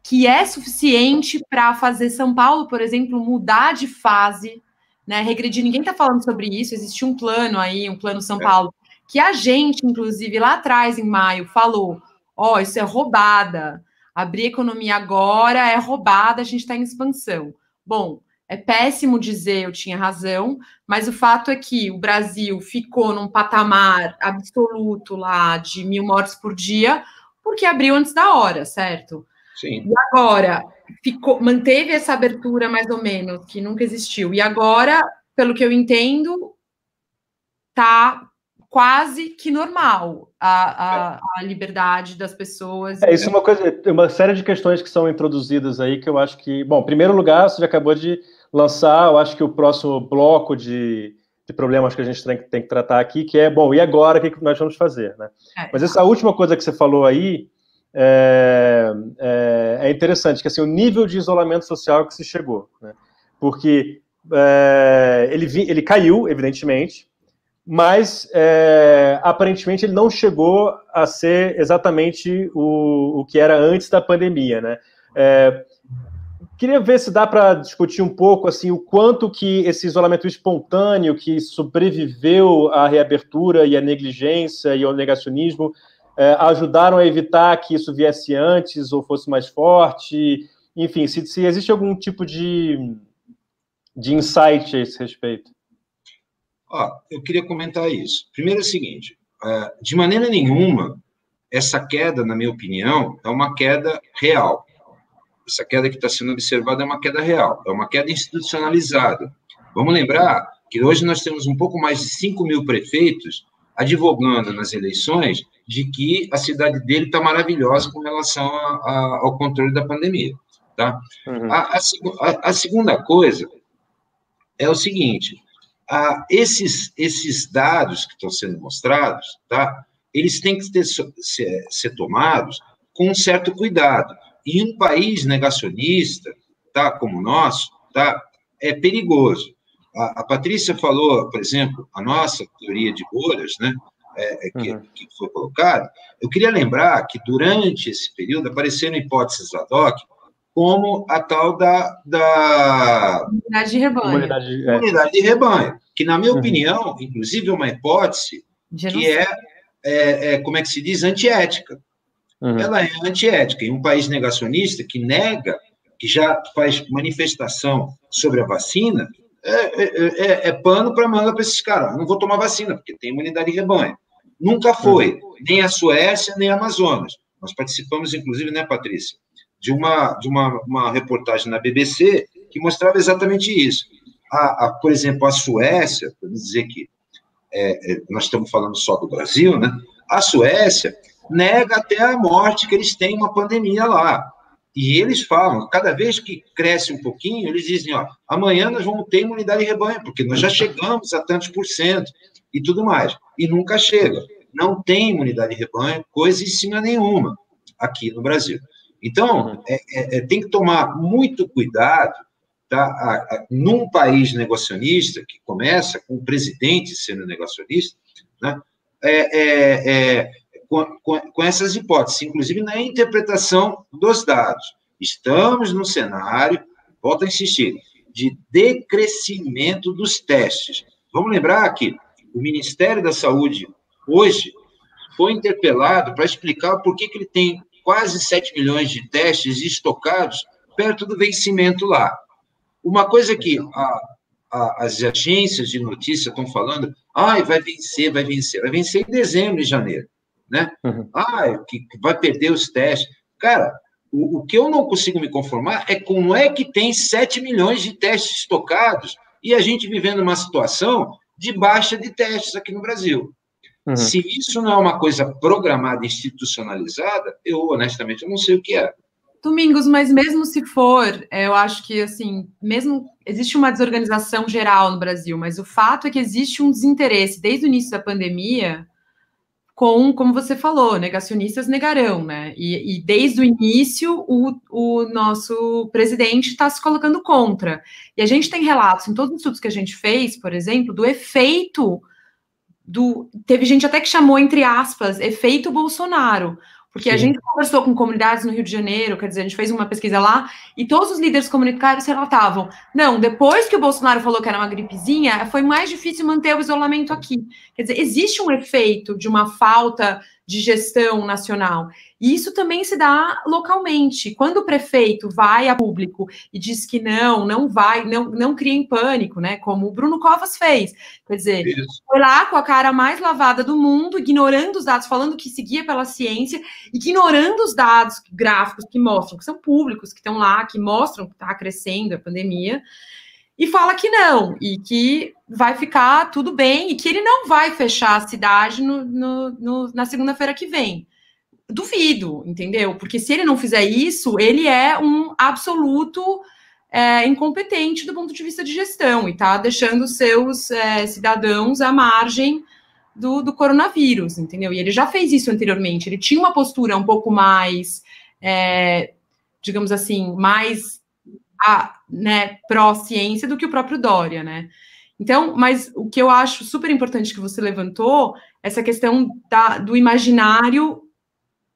que é suficiente para fazer São Paulo, por exemplo, mudar de fase, né? Regredir. Ninguém está falando sobre isso. Existe um plano aí, um plano São é. Paulo, que a gente, inclusive, lá atrás, em maio, falou: ó, oh, isso é roubada. Abrir economia agora é roubada, a gente está em expansão. Bom, é péssimo dizer eu tinha razão, mas o fato é que o Brasil ficou num patamar absoluto lá de mil mortes por dia, porque abriu antes da hora, certo? Sim. E agora ficou, manteve essa abertura mais ou menos, que nunca existiu. E agora, pelo que eu entendo, tá quase que normal a, a, a, liberdade das pessoas. É, isso é uma coisa, uma série de questões que são introduzidas aí que eu acho que, bom, em primeiro lugar, você já acabou de lançar, eu acho que o próximo bloco de, de problemas que a gente tem, tem, que tratar aqui, que é, bom, e agora, o que, que nós vamos fazer, né? É. Mas essa última coisa que você falou aí é, é, é, interessante, que assim, o nível de isolamento social que se chegou, né? Porque é, ele, ele caiu, evidentemente, mas é, aparentemente ele não chegou a ser exatamente o, o que era antes da pandemia, né? Queria ver se dá para discutir um pouco assim o quanto que esse isolamento espontâneo que sobreviveu à reabertura e à negligência e ao negacionismo é, ajudaram a evitar que isso viesse antes ou fosse mais forte, enfim, se, se existe algum tipo de, de insight a esse respeito. Ó, eu queria comentar isso. Primeiro é o seguinte: é, de maneira nenhuma, essa queda, na minha opinião, é uma queda real. Essa queda que está sendo observada é uma queda real, é uma queda institucionalizada. Vamos lembrar que hoje nós temos um pouco mais de 5 mil prefeitos advogando nas eleições de que a cidade dele está maravilhosa com relação a, a, ao controle da pandemia. Tá? Uhum. A, a, segunda coisa é o seguinte: esses, esses dados que estão sendo mostrados, tá, eles têm que ter, ser, ser tomados com um certo cuidado. E um país negacionista, tá, como o nosso, tá, é perigoso. A, a Patrícia falou, por exemplo, a nossa teoria de bolhas, né, é, é, que, uhum. que, foi colocada. Eu queria lembrar que durante esse período apareceram hipóteses ad hoc como a tal da, da comunidade de rebanho. Comunidade, é. comunidade de rebanho, que, na minha uhum. opinião, inclusive é uma hipótese que é, é, é, como é que se diz, antiética. Uhum. Ela é antiética. Em um país negacionista que nega, que já faz manifestação sobre a vacina, é, é, é, é pano para manga para esses caras. Não vou tomar vacina, porque tem imunidade de rebanho. Nunca foi, uhum. nem a Suécia, nem a Amazonas. Nós participamos, inclusive, né, Patrícia, de uma, de uma, uma reportagem na BBC que mostrava exatamente isso. A, a por exemplo, a Suécia, para dizer que é, é, nós estamos falando só do Brasil, né? A Suécia nega até a morte que eles têm uma pandemia lá. E eles falam, cada vez que cresce um pouquinho, eles dizem, ó, amanhã nós vamos ter imunidade de rebanho, porque nós já chegamos a tantos por cento e tudo mais. E nunca chega. Não tem imunidade de rebanho, coisa em cima nenhuma aqui no Brasil. Então, é, é, é, tem que tomar muito cuidado, tá? A, a, num país negacionista, que começa com o presidente sendo negacionista, né? É, é, é, com, com, essas hipóteses, inclusive na interpretação dos dados. Estamos no cenário, volto a insistir, de decrescimento dos testes. Vamos lembrar que o Ministério da Saúde, hoje, foi interpelado para explicar por que, que ele tem quase 7 milhões de testes estocados perto do vencimento lá. Uma coisa que a, a, as agências de notícia estão falando, ai, vai vencer, vai vencer, vai vencer em dezembro e janeiro, né? Uhum. Ai, que, vai perder os testes. Cara, o, o, que eu não consigo me conformar é como é que tem 7 milhões de testes estocados e a gente vivendo uma situação de baixa de testes aqui no Brasil. Uhum. Se isso não é uma coisa programada, institucionalizada, eu honestamente eu não sei o que é. Domingos, mas mesmo se for, é, eu acho que assim, mesmo existe uma desorganização geral no Brasil, mas o fato é que existe um desinteresse desde o início da pandemia com, como você falou, negacionistas negarão, né? E, e desde o início o, o nosso presidente está se colocando contra. E a gente tem relatos em todos os estudos que a gente fez, por exemplo, do efeito do. Teve gente até que chamou, entre aspas, efeito Bolsonaro. Porque Sim. a gente conversou com comunidades no Rio de Janeiro, quer dizer, a gente fez uma pesquisa lá, e todos os líderes comunitários relatavam: não, depois que o Bolsonaro falou que era uma gripezinha, foi mais difícil manter o isolamento aqui. Quer dizer, existe um efeito de uma falta de gestão nacional. E isso também se dá localmente. Quando o prefeito vai a público e diz que não, não vai, não, não cria em pânico, né? Como o Bruno Covas fez. Quer dizer, isso. foi lá com a cara mais lavada do mundo, ignorando os dados, falando que seguia pela ciência, ignorando os dados gráficos que mostram, que são públicos, que estão lá, que mostram que está crescendo a pandemia. E fala que não, e que vai ficar tudo bem, e que ele não vai fechar a cidade no, no, no, na segunda-feira que vem. Duvido, entendeu? Porque se ele não fizer isso, ele é um absoluto é, incompetente do ponto de vista de gestão e está deixando seus é, cidadãos à margem do, do, coronavírus, entendeu? E ele já fez isso anteriormente. Ele tinha uma postura um pouco mais, é, digamos assim, mais a, né, pró-ciência do que o próprio Dória, né? Então, mas o que eu acho super importante que você levantou, essa questão da, do imaginário,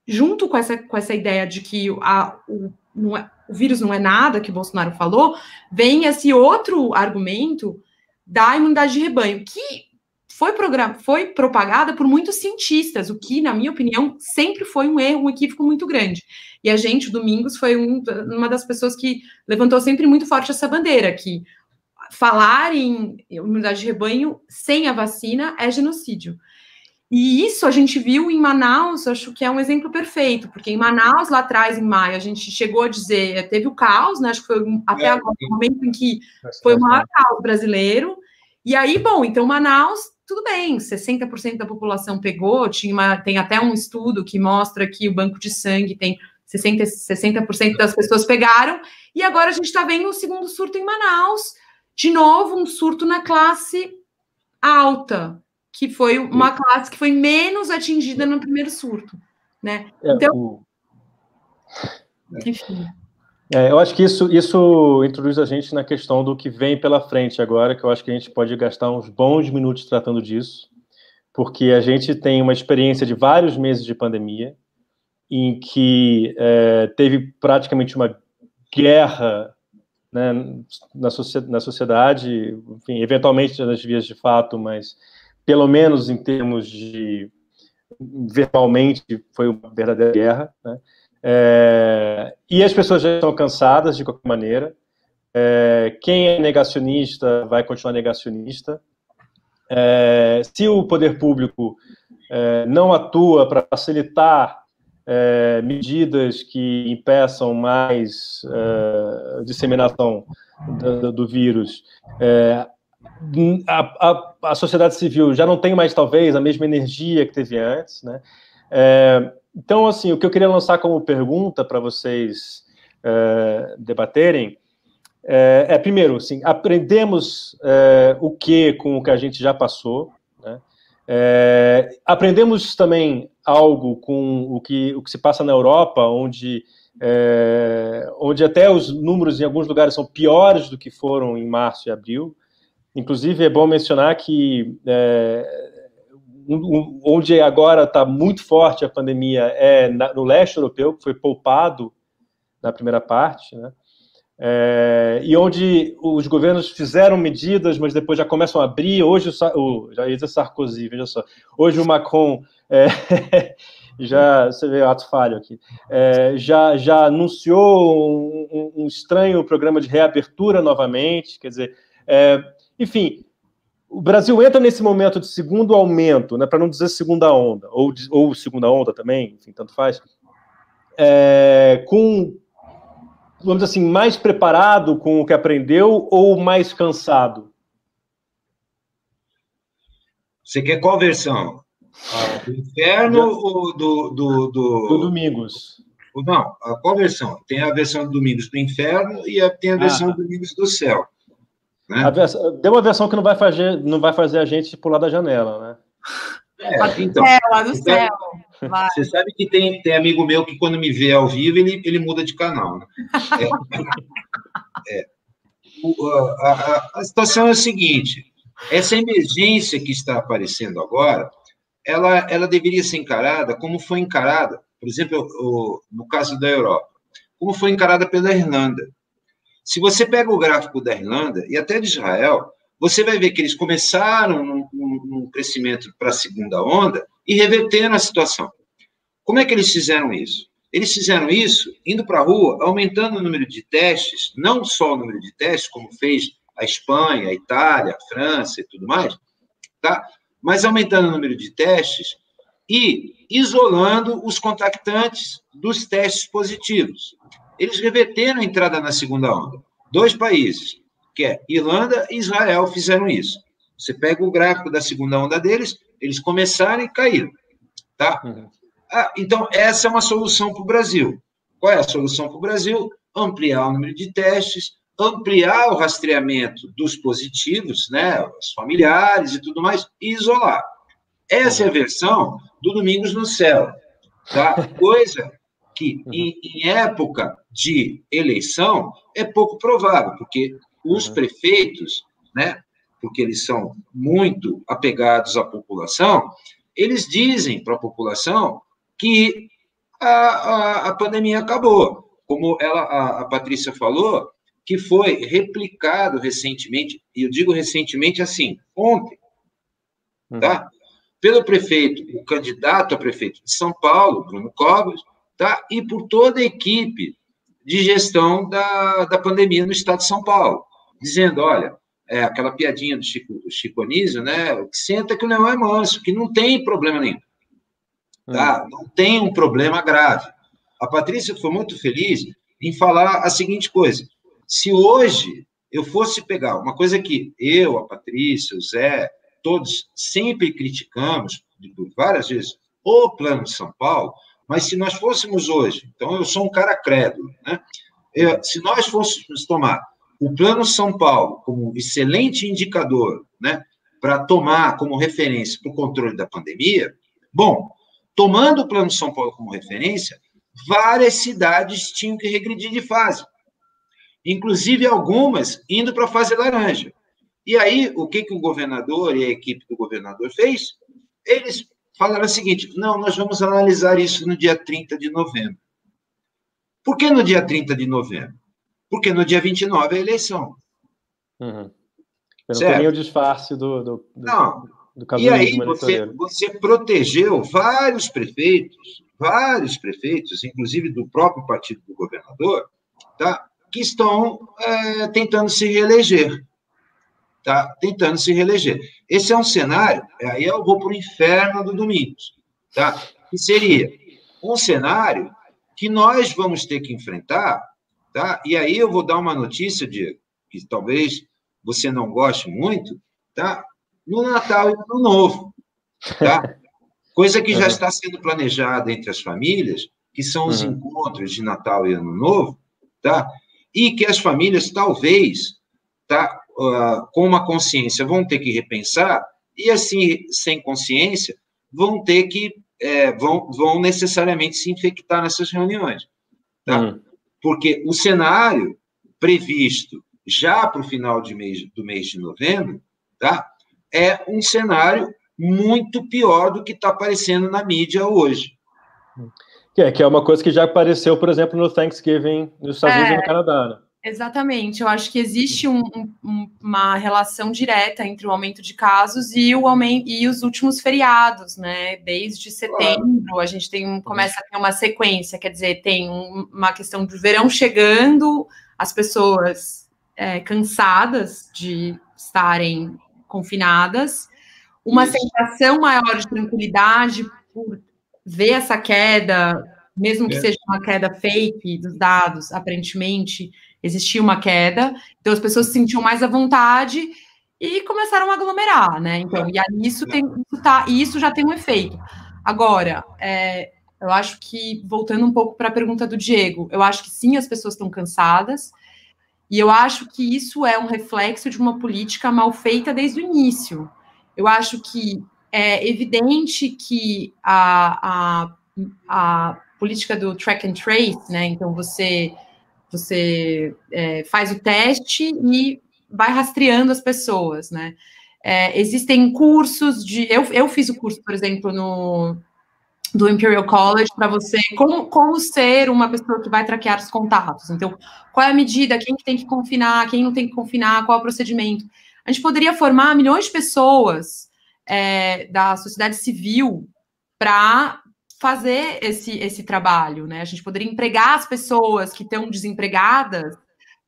junto com essa, com essa ideia de que a, o, é, o vírus não é nada, que o Bolsonaro falou, vem esse outro argumento da imunidade de rebanho, que foi, foi propagada por muitos cientistas, o que, na minha opinião, sempre foi um erro, um equívoco muito grande. E a gente, o Domingos, foi um, uma das pessoas que levantou sempre muito forte essa bandeira, que falar em imunidade de rebanho sem a vacina é genocídio. E isso a gente viu em Manaus, acho que é um exemplo perfeito, porque em Manaus, lá atrás, em maio, a gente chegou a dizer, teve o caos, né? Acho que foi até é, agora o momento em que foi o maior caos brasileiro. E aí, bom, então Manaus tudo bem, 60% da população pegou, tinha uma, tem até um estudo que mostra que o banco de sangue tem 60%, 60% das pessoas pegaram, e agora a gente está vendo o segundo surto em Manaus, de novo, um surto na classe alta, que foi uma classe que foi menos atingida no primeiro surto, né? É, então, enfim. É, eu acho que isso, isso introduz a gente na questão do que vem pela frente agora, que eu acho que a gente pode gastar uns bons minutos tratando disso, porque a gente tem uma experiência de vários meses de pandemia, em que é, teve praticamente uma guerra né, na, na sociedade, enfim, eventualmente nas vias de fato, mas pelo menos em termos de verbalmente foi uma verdadeira guerra, né? É, e as pessoas já estão cansadas de qualquer maneira. É, quem é negacionista vai continuar negacionista. É, se o poder público é, não atua para facilitar é, medidas que impeçam mais é, disseminação do, do vírus, a, a, a, sociedade civil já não tem mais, talvez, a mesma energia que teve antes, né? Então, assim, o que eu queria lançar como pergunta para vocês é, debaterem é, é, primeiro, assim, aprendemos é, o que com o que a gente já passou? É, aprendemos também algo com o que, o que se passa na Europa, onde, é, onde até os números em alguns lugares são piores do que foram em março e abril. Inclusive, é bom mencionar que é, onde agora está muito forte a pandemia é no leste europeu, que foi poupado na primeira parte, né? É, e onde os governos fizeram medidas, mas depois já começam a abrir. Hoje, o, já ia dizer Sarkozy, veja só. Hoje o Macron, é, já, você vê o ato falho aqui, é, já, já anunciou um, um, estranho programa de reabertura novamente, quer dizer, é, enfim, o Brasil entra nesse momento de segundo aumento, né, para não dizer segunda onda, ou, ou segunda onda também, enfim, tanto faz, é, com, vamos dizer assim, mais preparado com o que aprendeu ou mais cansado? Você quer qual versão? do inferno ou do, do, do... do Domingos? Não, qual versão? Tem a versão do Domingos do Inferno e a, tem a versão ah. do Domingos do Céu. Né? Versão, deu uma versão que não vai fazer, não vai fazer a gente pular da janela, né? É, então, lá do céu. Você sabe que tem, tem amigo meu que quando me vê ao vivo, ele, ele muda de canal. Né? É, é. O, a, a, a, situação é a seguinte: essa emergência que está aparecendo agora, ela, ela deveria ser encarada como foi encarada, por exemplo, o, no caso da Europa, como foi encarada pela Irlanda. Se você pega o gráfico da Irlanda e até de Israel, você vai ver que eles começaram num, num crescimento para a segunda onda e reverteram a situação. Como é que eles fizeram isso? Eles fizeram isso indo para a rua, aumentando o número de testes, não só o número de testes, como fez a Espanha, a Itália, a França e tudo mais, tá? mas aumentando o número de testes e isolando os contactantes dos testes positivos eles reverteram a entrada na segunda onda. Dois países, que é Irlanda e Israel fizeram isso. Você pega o gráfico da segunda onda deles, eles começaram e caíram, tá? Uhum. Ah, então, essa é uma solução para o Brasil. Qual é a solução para o Brasil? Ampliar o número de testes, ampliar o rastreamento dos positivos, né, os familiares e tudo mais, e isolar. Essa é a versão do Domingos no Céu, tá? Coisa que em, em época de eleição é pouco provável, porque os prefeitos, né, porque eles são muito apegados à população, eles dizem para a população que a, a, a, pandemia acabou. Como ela, a, a Patrícia falou, que foi replicado recentemente, e eu digo recentemente assim, ontem, hum. tá? Pelo prefeito, o candidato a prefeito de São Paulo, Bruno Covas, tá? E por toda a equipe de gestão da, da pandemia no estado de São Paulo, dizendo, olha, é aquela piadinha do Chico, do Chico Anísio, né? Senta que o leão é manso, que não tem problema nenhum. Tá? Hum. Não tem um problema grave. A Patrícia foi muito feliz em falar a seguinte coisa: se hoje eu fosse pegar uma coisa que eu, a Patrícia, o Zé, todos sempre criticamos, várias vezes, o Plano São Paulo, mas se nós fôssemos hoje, então eu sou um cara crédulo, né? Eu, se nós fôssemos tomar o Plano São Paulo como excelente indicador, né, para tomar como referência para o controle da pandemia, bom, tomando o Plano São Paulo como referência, várias cidades tinham que regredir de fase inclusive algumas indo para a fase laranja. E aí, o que, que o governador e a equipe do governador fez? Eles falaram o seguinte: não, nós vamos analisar isso no dia 30 de novembro. Por que no dia 30 de novembro? Porque no dia 29 é a eleição. Uhum. Eu não certo? nem o disfarce do, do, do, não. do E aí você, você protegeu vários prefeitos, vários prefeitos, inclusive do próprio partido do governador, tá? que estão é, tentando se reeleger. Tá? Tentando se reeleger. Esse é um cenário, aí eu vou para o inferno do Domingos, tá? que seria um cenário que nós vamos ter que enfrentar, tá? e aí eu vou dar uma notícia, Diego, que talvez você não goste muito, tá? no Natal e no Novo. Tá? Coisa que já está sendo planejada entre as famílias, que são os uhum. encontros de Natal e Ano Novo, tá? e que as famílias talvez, tá, uh, com uma consciência, vão ter que repensar, e assim, sem consciência, vão ter que, é, vão, vão necessariamente se infectar nessas reuniões. Tá? Uhum. Porque o cenário previsto já para o final de mês, do mês de novembro, tá? é um cenário muito pior do que está aparecendo na mídia hoje. Que é, que é uma coisa que já apareceu, por exemplo, no Thanksgiving nos Estados Unidos e no é, Canadá. Né? Exatamente, eu acho que existe um, um, uma relação direta entre o aumento de casos e o aumento e os últimos feriados, né? Desde setembro a gente tem começa a ter uma sequência, quer dizer, tem um, uma questão do verão chegando, as pessoas é, cansadas de estarem confinadas, uma sensação maior de tranquilidade por ver essa queda, mesmo que é. seja uma queda fake dos dados, aparentemente existia uma queda, então as pessoas se sentiam mais à vontade e começaram a aglomerar, né? Então, e aí isso tem, isso tá, isso já tem um efeito. Agora, é, eu acho que voltando um pouco para a pergunta do Diego, eu acho que sim, as pessoas estão cansadas. E eu acho que isso é um reflexo de uma política mal feita desde o início. Eu acho que é evidente que a, a, a política do track and trace, né? Então você você é, faz o teste e vai rastreando as pessoas, né? É, existem cursos de. Eu, eu fiz o curso, por exemplo, no do Imperial College para você como, como ser uma pessoa que vai traquear os contatos. Então, qual é a medida, quem que tem que confinar, quem não tem que confinar, qual é o procedimento. A gente poderia formar milhões de pessoas é, da sociedade civil para fazer esse, esse trabalho, né? A gente poderia empregar as pessoas que estão desempregadas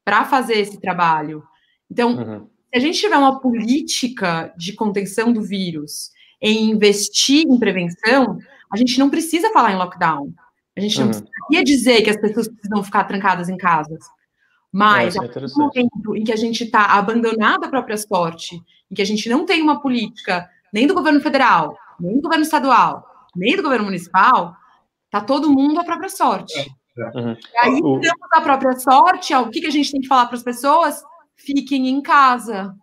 para fazer esse trabalho. Então, uhum. se a gente tiver uma política de contenção do vírus em investir em prevenção, a gente não precisa falar em lockdown. A gente não uhum. precisaria dizer que as pessoas precisam ficar trancadas em casas. Mas, é, no momento em que a gente está abandonado à própria sorte, em que a gente não tem uma política nem do governo federal, nem do governo estadual, nem do governo municipal, tá todo mundo à própria sorte. É, é. Uhum. E aí, o... temos a própria sorte, o que, que a gente tem que falar para as pessoas? Fiquem em casa.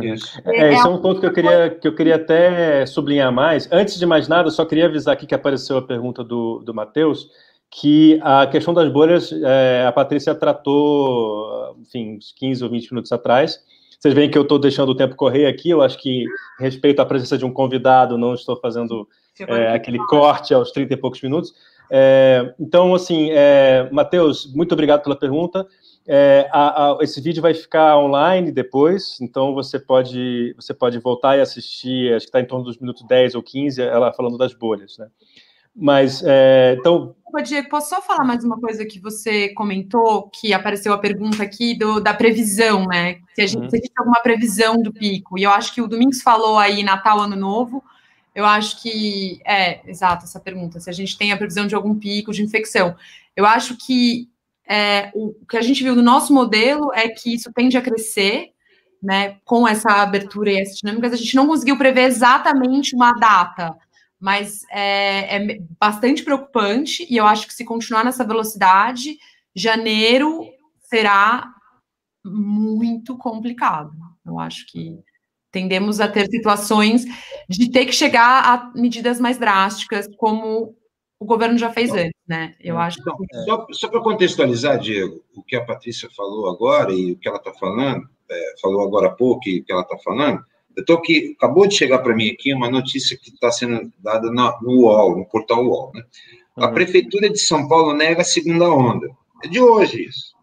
Isso. É, é, esse é um ponto que eu, queria, que eu queria até sublinhar mais. Antes de mais nada, só queria avisar aqui que apareceu a pergunta do, do Matheus, que a questão das bolhas, é, a Patrícia tratou, enfim, uns 15 ou 20 minutos atrás. Vocês veem que eu estou deixando o tempo correr aqui, eu acho que, respeito à presença de um convidado, não estou fazendo é, aquele corte aos 30 e poucos minutos. É, então, assim, é, Matheus, muito obrigado pela pergunta. É, a, a, esse vídeo vai ficar online depois, então você pode, você pode voltar e assistir, acho que está em torno dos minutos 10 ou 15, ela falando das bolhas, né? Mas, é, então... Diego, posso só falar mais uma coisa que você comentou, que apareceu a pergunta aqui do, da previsão, né? Se a, gente, uhum. se existe alguma previsão do pico. E eu acho que o Domingos falou aí Natal, Ano Novo, eu acho que, é, exato, essa pergunta, se a gente tem a previsão de algum pico de infecção. Eu acho que é, o que a gente viu no nosso modelo é que isso tende a crescer, né, com essa abertura e essas dinâmicas. A gente não conseguiu prever exatamente uma data, mas é, é bastante preocupante, e eu acho que se continuar nessa velocidade, janeiro será muito complicado. Eu acho que tendemos a ter situações de ter que chegar a medidas mais drásticas, como o governo já fez antes, né? Eu acho então, que... Só, só para contextualizar, Diego, o que a Patrícia falou agora e o que ela está falando, é, falou agora há pouco e o que ela está falando, eu estou aqui, acabou de chegar para mim aqui uma notícia que está sendo dada no, no UOL, no portal UOL, né? A uhum. Prefeitura de São Paulo nega a segunda onda. É de hoje isso,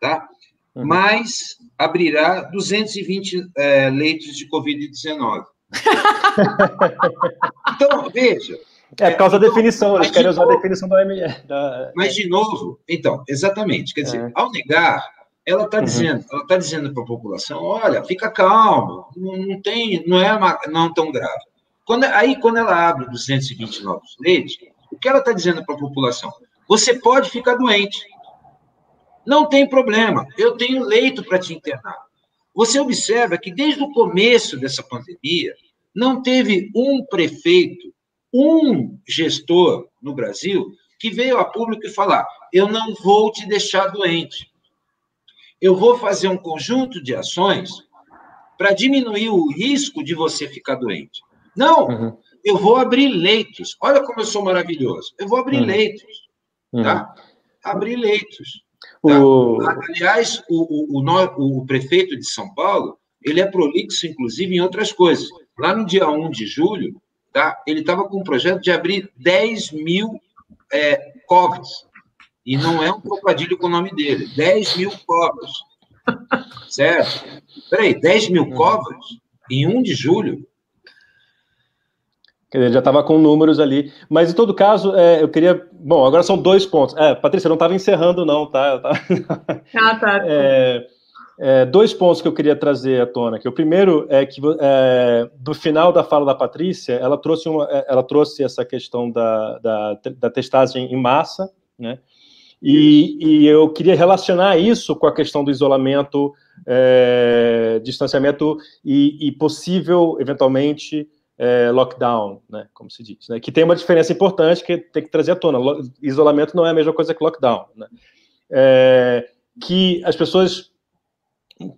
tá? Uhum. Mas abrirá 220 é, leitos de Covid-19. então, veja, é por causa da definição, eles querem usar a definição da OMS. Da... Mas, de novo, então, exatamente. Quer dizer, é. ao negar, ela está uhum. dizendo, ela está dizendo para a população, olha, fica calmo, não, não tem, não é uma, não tão grave. Quando, aí, quando ela abre 220 novos leitos, o que ela está dizendo para a população? Você pode ficar doente. Não tem problema, eu tenho leito para te internar. Você observa que desde o começo dessa pandemia, não teve um prefeito um gestor no Brasil que veio a público e falar: eu não vou te deixar doente. Eu vou fazer um conjunto de ações para diminuir o risco de você ficar doente. Não, uhum. eu vou abrir leitos. Olha como eu sou maravilhoso. Eu vou abrir uhum. leitos. Tá? Uhum. Abrir leitos. Tá? O... Aliás, o, o, o, prefeito de São Paulo, ele é prolixo, inclusive, em outras coisas. Lá no dia 1 de julho, tá? ele estava com um projeto de abrir 10 mil é, covers. E não é um trocadilho com o nome dele. 10 mil covers. Certo? Peraí, 10 mil covers em 1 de julho? Quer dizer, já estava com números ali. Mas, em todo caso, é, eu queria. Bom, agora são dois pontos. É, Patrícia, não estava encerrando, não, tá? Tava... Ah, tá. É, é, dois pontos que eu queria trazer à tona. Que o primeiro é que é, do final da fala da Patrícia, ela trouxe, uma, é, ela trouxe essa questão da, da, da testagem em massa, né? E, e, eu queria relacionar isso com a questão do isolamento, é, distanciamento e, e, possível, eventualmente, é, lockdown, né, como se diz, né, que tem uma diferença importante que tem que trazer à tona. Isolamento não é a mesma coisa que lockdown, né, é, que as pessoas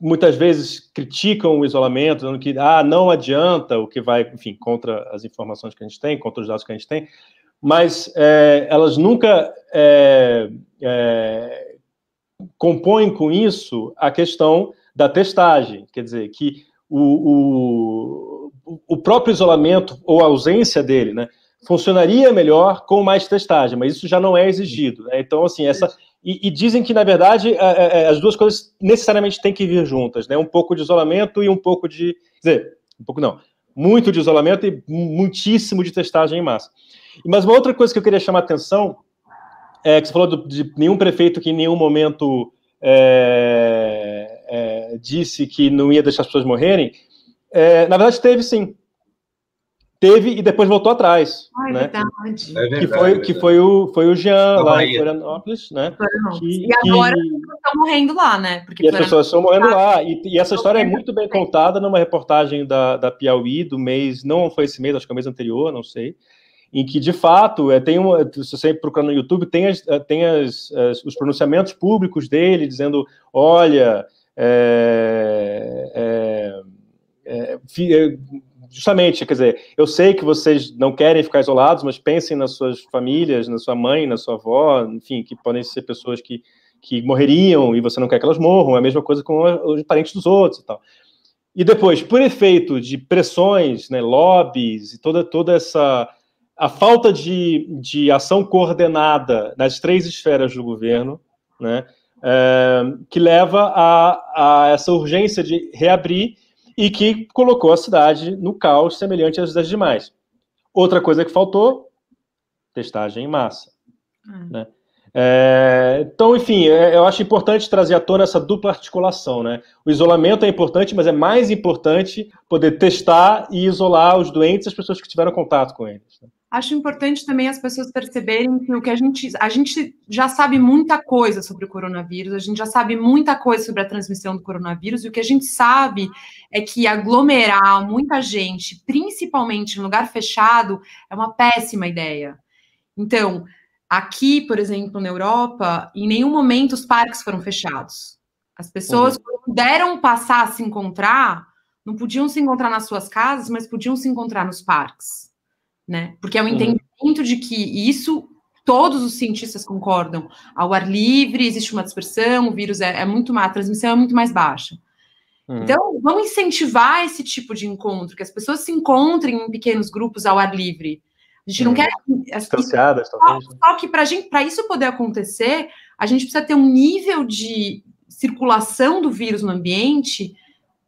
muitas vezes criticam o isolamento, dizendo que ah, não adianta, o que vai, enfim, contra as informações que a gente tem, contra os dados que a gente tem, mas é, elas nunca é, é, compõem com isso a questão da testagem, quer dizer, que o, o, o próprio isolamento ou a ausência dele, né, funcionaria melhor com mais testagem, mas isso já não é exigido. Né? Então, assim, essa e, e, dizem que, na verdade, é, é, é, as duas coisas necessariamente têm que vir juntas, né? Um pouco de isolamento e um pouco de. Quer dizer, um pouco não. Muito de isolamento e muitíssimo de testagem em massa. Mas uma outra coisa que eu queria chamar a atenção é que você falou de nenhum prefeito que em nenhum momento é, é, disse que não ia deixar as pessoas morrerem. É, na verdade, teve sim. teve e depois voltou atrás. Ai, né? verdade. É verdade. Que foi, que foi, o, foi o Jean lá em Florianópolis, né? Que, e agora que... estão morrendo lá, né? Porque e as pessoas estão morrendo lá. E, e essa história é muito bem contada numa reportagem da, da Piauí do mês, não foi esse mês, acho que é o mês anterior, não sei em que de fato é, tem uma, se você procurar no YouTube tem, as, é, tem as, as, os pronunciamentos públicos dele dizendo olha é, é, é, é, justamente quer dizer eu sei que vocês não querem ficar isolados mas pensem nas suas famílias na sua mãe na sua avó enfim que podem ser pessoas que que morreriam e você não quer que elas morram. É a mesma coisa com os parentes dos outros e tal. E depois por efeito de pressões né lobbies e toda toda essa a falta de, de ação coordenada nas três esferas do governo, né, é, que leva a, a, essa urgência de reabrir e que colocou a cidade no caos semelhante às das demais. Outra coisa que faltou, testagem em massa. Hum. Né? É, então, enfim, é, eu acho importante trazer à tona essa dupla articulação, né? O isolamento é importante, mas é mais importante poder testar e isolar os doentes e as pessoas que tiveram contato com eles. Né? Acho importante também as pessoas perceberem que o que a gente a gente já sabe muita coisa sobre o coronavírus, a gente já sabe muita coisa sobre a transmissão do coronavírus, e o que a gente sabe é que aglomerar muita gente, principalmente em lugar fechado, é uma péssima ideia. Então, aqui, por exemplo, na Europa, em nenhum momento os parques foram fechados. As pessoas uhum. puderam passar a se encontrar, não podiam se encontrar nas suas casas, mas podiam se encontrar nos parques né? Porque é o um uhum. entendimento de que isso todos os cientistas concordam. Ao ar livre existe uma dispersão, o vírus é, é muito mais, a transmissão é muito mais baixa. Uhum. Então, vamos incentivar esse tipo de encontro, que as pessoas se encontrem em pequenos grupos ao ar livre. A gente não uhum. quer. Distanciadas, talvez. Só, só que para isso poder acontecer, a gente precisa ter um nível de circulação do vírus no ambiente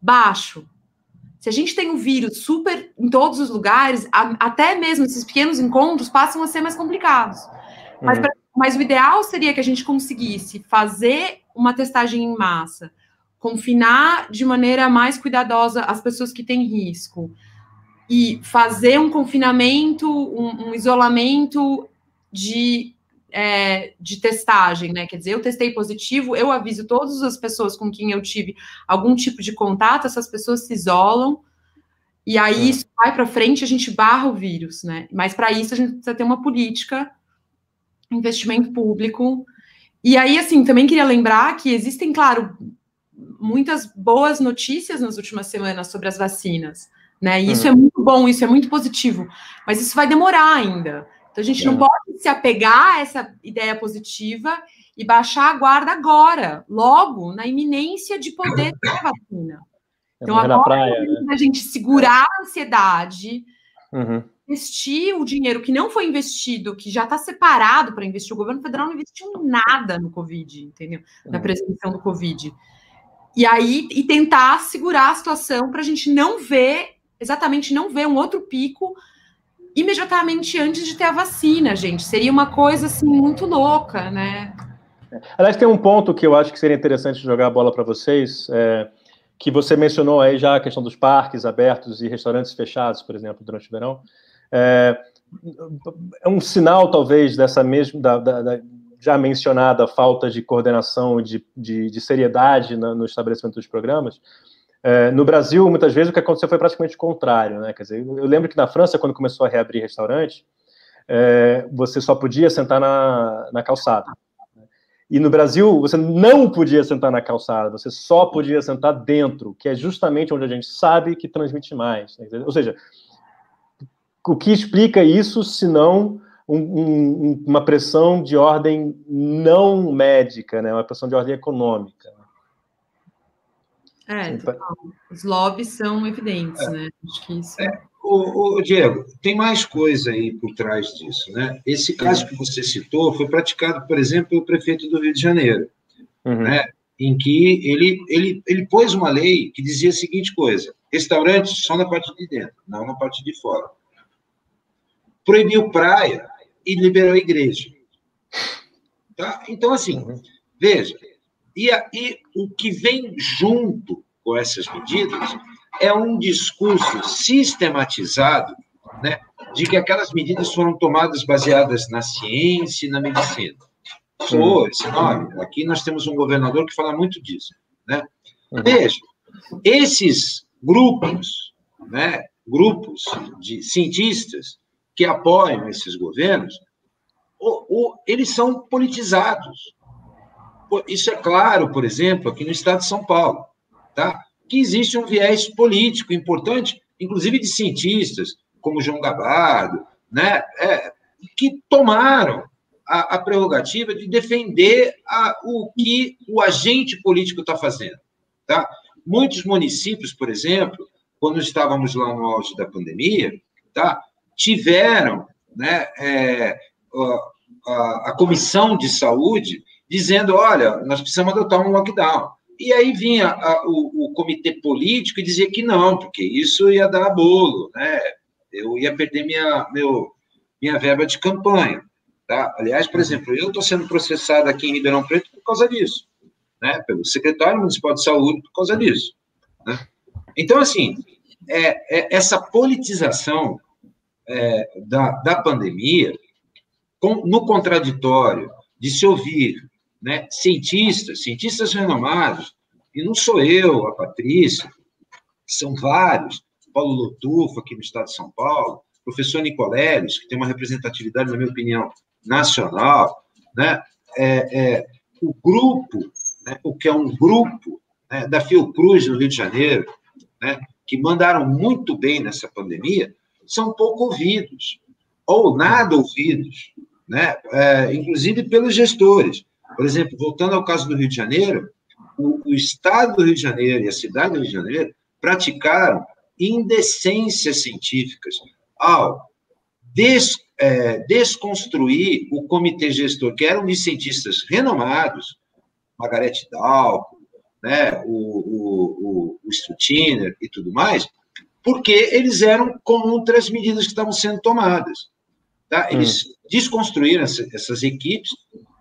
baixo. Se a gente tem um vírus super em todos os lugares, a, até mesmo esses pequenos encontros passam a ser mais complicados. Mas, uhum. pra, mas o ideal seria que a gente conseguisse fazer uma testagem em massa, confinar de maneira mais cuidadosa as pessoas que têm risco e fazer um confinamento, um, um isolamento de é, de testagem, né? Quer dizer, eu testei positivo, eu aviso todas as pessoas com quem eu tive algum tipo de contato, essas pessoas se isolam, e aí é. isso vai para frente, a gente barra o vírus, né? Mas para isso a gente precisa ter uma política, investimento público. E aí, assim, também queria lembrar que existem, claro, muitas boas notícias nas últimas semanas sobre as vacinas, né? E isso é muito bom, isso é muito positivo, mas isso vai demorar ainda. Então a gente não é. pode se apegar a essa ideia positiva e baixar a guarda agora, logo, na iminência de poder ter a vacina. É então agora praia, é né? a gente segurar a ansiedade, uhum. investir o dinheiro que não foi investido, que já está separado para investir. O governo federal não investiu nada no Covid, entendeu? Na uhum. prevenção do Covid. E aí, e tentar segurar a situação para a gente não ver, exatamente não ver um outro pico imediatamente antes de ter a vacina, gente. Seria uma coisa assim muito louca, né? Aliás, tem um ponto que eu acho que seria interessante jogar a bola para vocês, é, que você mencionou aí já a questão dos parques abertos e restaurantes fechados, por exemplo, durante o verão. É, é um sinal, talvez, dessa mesma, da, da, da já mencionada falta de coordenação, de, de, de seriedade no, no estabelecimento dos programas, é, no Brasil, muitas vezes, o que aconteceu foi praticamente o contrário, né? Quer dizer, eu lembro que na França, quando começou a reabrir restaurante, é, você só podia sentar na, na calçada. E no Brasil, você não podia sentar na calçada, você só podia sentar dentro, que é justamente onde a gente sabe que transmite mais. Né? Ou seja, o que explica isso, se não um, um, uma pressão de ordem não médica, né? uma pressão de ordem econômica? É, os lobbies são evidentes, é. né? Acho que isso. É. O, o, Diego, tem mais coisa aí por trás disso, né? Esse caso que você citou foi praticado, por exemplo, pelo prefeito do Rio de Janeiro, uhum. né? Em que ele, ele, ele pôs uma lei que dizia a seguinte coisa: restaurantes só na parte de dentro, não na parte de fora. Proibiu praia e liberou a igreja. Tá? Então, assim, uhum. veja, e, e o que vem junto com essas medidas é um discurso sistematizado né, de que aquelas medidas foram tomadas baseadas na ciência e na medicina. Sou esse nome. Aqui nós temos um governador que fala muito disso. Né? Uhum. Veja, esses grupos, né, grupos de cientistas que apoiam esses governos, o, o, eles são politizados. Isso é claro, por exemplo, aqui no estado de São Paulo, tá? que existe um viés político importante, inclusive de cientistas, como João Gabardo, né? É, que tomaram a, a, prerrogativa de defender a, o que o agente político está fazendo. Tá? Muitos municípios, por exemplo, quando estávamos lá no auge da pandemia, tá, tiveram né, é, a, a, comissão de saúde dizendo: olha, nós precisamos adotar um lockdown. E aí vinha a, o, o, comitê político e dizia que não, porque isso ia dar bolo, né? eu ia perder minha, meu, minha verba de campanha. Tá? Aliás, por exemplo, eu estou sendo processado aqui em Ribeirão Preto por causa disso, né? pelo secretário municipal de saúde por causa disso. Né? Então, assim, é, é essa politização é, da, da pandemia, com, no contraditório de se ouvir né, cientistas, cientistas renomados, e não sou eu, a Patrícia, são vários, Paulo Lotufo, aqui no estado de São Paulo, professor Nicoleles, que tem uma representatividade, na minha opinião, nacional, né? É, é, o grupo, né, o que é um grupo né, da Fiocruz no Rio de Janeiro, né, que mandaram muito bem nessa pandemia, são pouco ouvidos, ou nada ouvidos, né, é, inclusive pelos gestores. Por exemplo, voltando ao caso do Rio de Janeiro, o, o Estado do Rio de Janeiro e a cidade do Rio de Janeiro praticaram indecências científicas ao des, é, desconstruir o comitê gestor, que eram de cientistas renomados, Margarete Dalco, né, o, o, o, Strutiner e tudo mais, porque eles eram contra as medidas que estavam sendo tomadas. Tá? Eles hum. desconstruíram essa, essas equipes,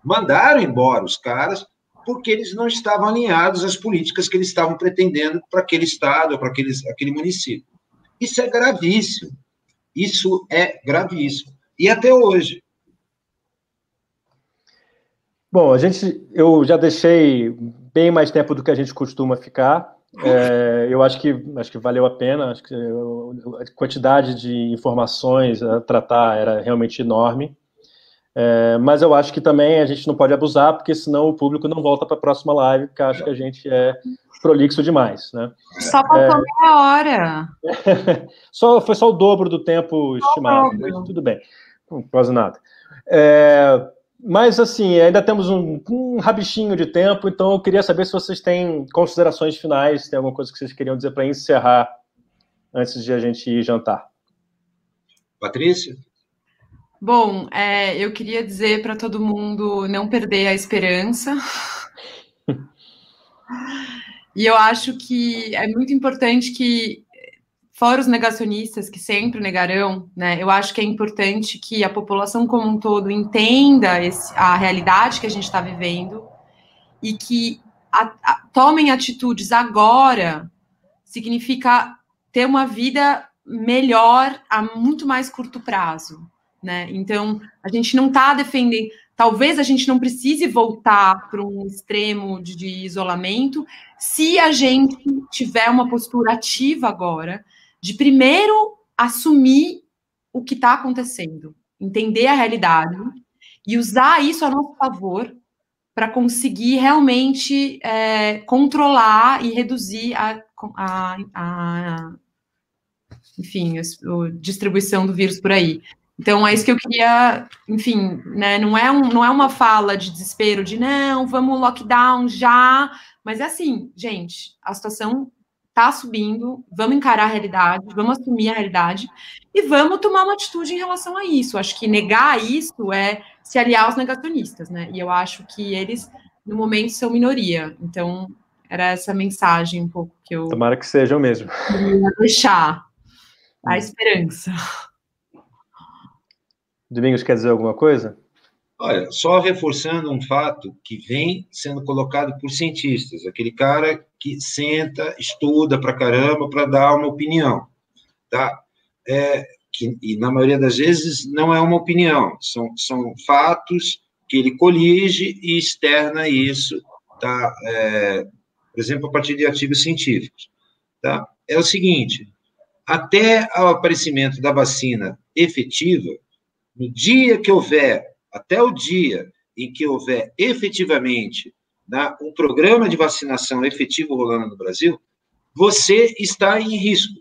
mandaram embora os caras, porque eles não estavam alinhados às políticas que eles estavam pretendendo para aquele estado, para aquele, aquele município. Isso é gravíssimo. Isso é gravíssimo. E até hoje. Bom, a gente, eu já deixei bem mais tempo do que a gente costuma ficar. É, eu acho que acho que valeu a pena. Acho que a quantidade de informações a tratar era realmente enorme. É, mas eu acho que também a gente não pode abusar, porque senão o público não volta para a próxima live, porque acha que a gente é prolixo demais, né? Só passou é... meia hora. só, foi só o dobro do tempo estimado, mas tudo bem, quase nada. É, mas, assim, ainda temos um, um rabichinho de tempo, então eu queria saber se vocês têm considerações finais, tem alguma coisa que vocês queriam dizer para encerrar antes de a gente ir jantar. Patrícia? Bom, é, eu queria dizer para todo mundo não perder a esperança. e eu acho que é muito importante que, fora os negacionistas que sempre negarão, né, eu acho que é importante que a população como um todo entenda esse, a realidade que a gente está vivendo e que a, a, tomem atitudes agora significa ter uma vida melhor a muito mais curto prazo né? Então, a gente não está defendendo. Talvez a gente não precise voltar para um extremo de, de, isolamento se a gente tiver uma postura ativa agora, de primeiro assumir o que está acontecendo, entender a realidade e usar isso a nosso favor para conseguir realmente é, controlar e reduzir a, a, a enfim, a, a distribuição do vírus por aí. Então é isso que eu queria, enfim, né? Não é, um, não é uma fala de desespero de não, vamos lockdown já, mas é assim, gente, a situação tá subindo, vamos encarar a realidade, vamos assumir a realidade e vamos tomar uma atitude em relação a isso. Acho que negar isso é se aliar aos negacionistas, né? E eu acho que eles, no momento, são minoria. Então, era essa mensagem um pouco que eu. Tomara que sejam mesmo. Deixar a hum. esperança. Domingos quer dizer alguma coisa? Olha, só reforçando um fato que vem sendo colocado por cientistas, aquele cara que senta, estuda pra caramba para dar uma opinião, tá? É, que, e na maioria das vezes não é uma opinião, são, são fatos que ele colige e externa isso, tá? É, por exemplo, a partir de artigos científicos. Tá? É o seguinte: até o aparecimento da vacina efetiva, no dia que houver, até o dia em que houver efetivamente né, um programa de vacinação efetivo rolando no Brasil, você está em risco.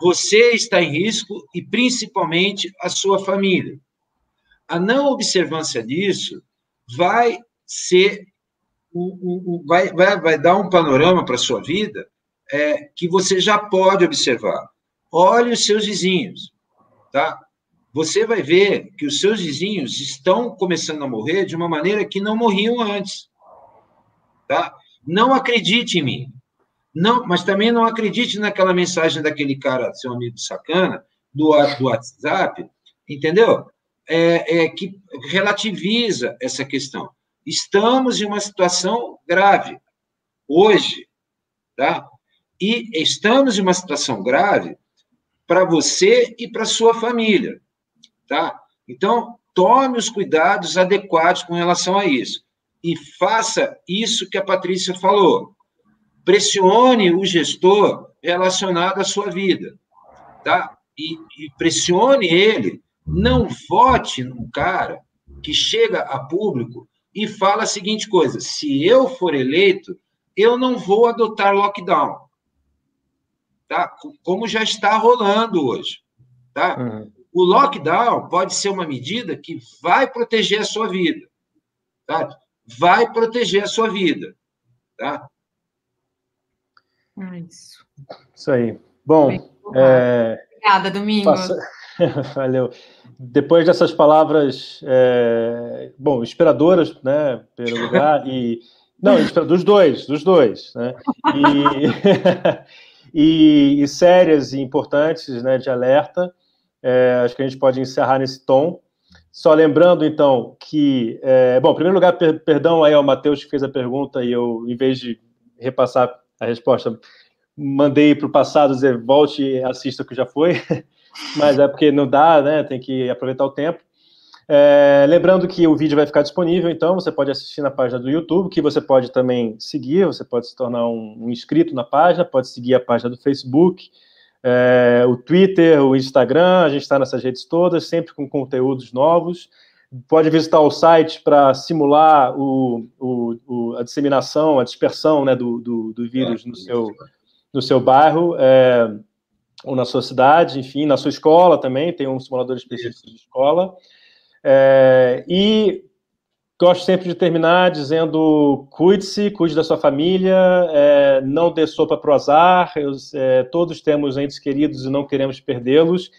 Você está em risco e principalmente a sua família. A não observância disso vai ser vai, vai, vai dar um panorama para a sua vida é, que você já pode observar. Olhe os seus vizinhos, tá? Você vai ver que os seus vizinhos estão começando a morrer de uma maneira que não morriam antes, tá? Não acredite em mim. Não, mas também não acredite naquela mensagem daquele cara, seu amigo sacana, do, do WhatsApp, entendeu? É, é, que relativiza essa questão. Estamos em uma situação grave hoje, tá? E estamos em uma situação grave para você e para sua família, tá? Então, tome os cuidados adequados com relação a isso e faça isso que a Patrícia falou. Pressione o gestor relacionado à sua vida, tá? E, e pressione ele. Não vote num cara que chega a público e fala a seguinte coisa: se eu for eleito, eu não vou adotar lockdown tá? como já está rolando hoje. Tá? Uhum. O lockdown pode ser uma medida que vai proteger a sua vida. Tá? Vai proteger a sua vida. Tá? É isso. Isso aí. Bom. É... Obrigada, Domingos. Passa... Valeu. Depois dessas palavras, é... bom, inspiradoras, né, pelo lugar, e. Não, dos dois, dos dois, né? E. e, e sérias e importantes né, de alerta. É, acho que a gente pode encerrar nesse tom. Só lembrando, então, que. É, bom, em primeiro lugar, per, perdão aí ao Matheus que fez a pergunta e eu, em vez de repassar a resposta, mandei para o passado dizer volte e assista o que já foi, mas é porque não dá, né? Tem que aproveitar o tempo. É, lembrando que o vídeo vai ficar disponível, então você pode assistir na página do YouTube, que você pode também seguir, você pode se tornar um, um inscrito na página, pode seguir a página do Facebook, é, o Twitter, o Instagram, a gente está nessas redes todas, sempre com conteúdos novos. Pode visitar o site para simular o, o, o, a disseminação, a dispersão né, do, do, do vírus no seu, no seu bairro. É, ou na sua cidade, enfim, na sua escola também, tem um simulador específico de escola. É, e gosto sempre de terminar dizendo: cuide-se, cuide da sua família, é, não dê sopa para o azar. Eu, é, todos temos entes queridos e não queremos perdê-los.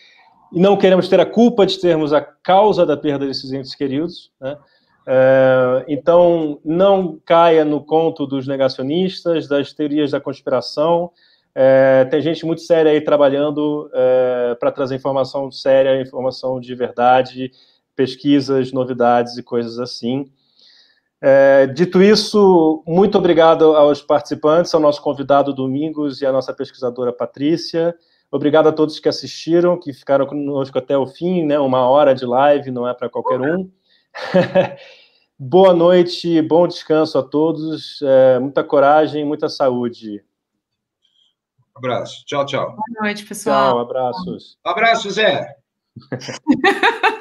E não queremos ter a culpa de termos a causa da perda desses entes queridos. Né? É, então, não caia no conto dos negacionistas, das teorias da conspiração. É, tem gente muito séria aí trabalhando é, para trazer informação séria, informação de verdade, pesquisas, novidades e coisas assim. É, dito isso, muito obrigado aos participantes, ao nosso convidado Domingos e à nossa pesquisadora Patrícia. Obrigado a todos que assistiram, que ficaram conosco até o fim, né? Uma hora de live não é para qualquer um. Boa noite, bom descanso a todos, é, muita coragem, muita saúde. Abraço. Tchau, tchau. Boa noite, pessoal. Tchau, abraços. Abraço, Zé.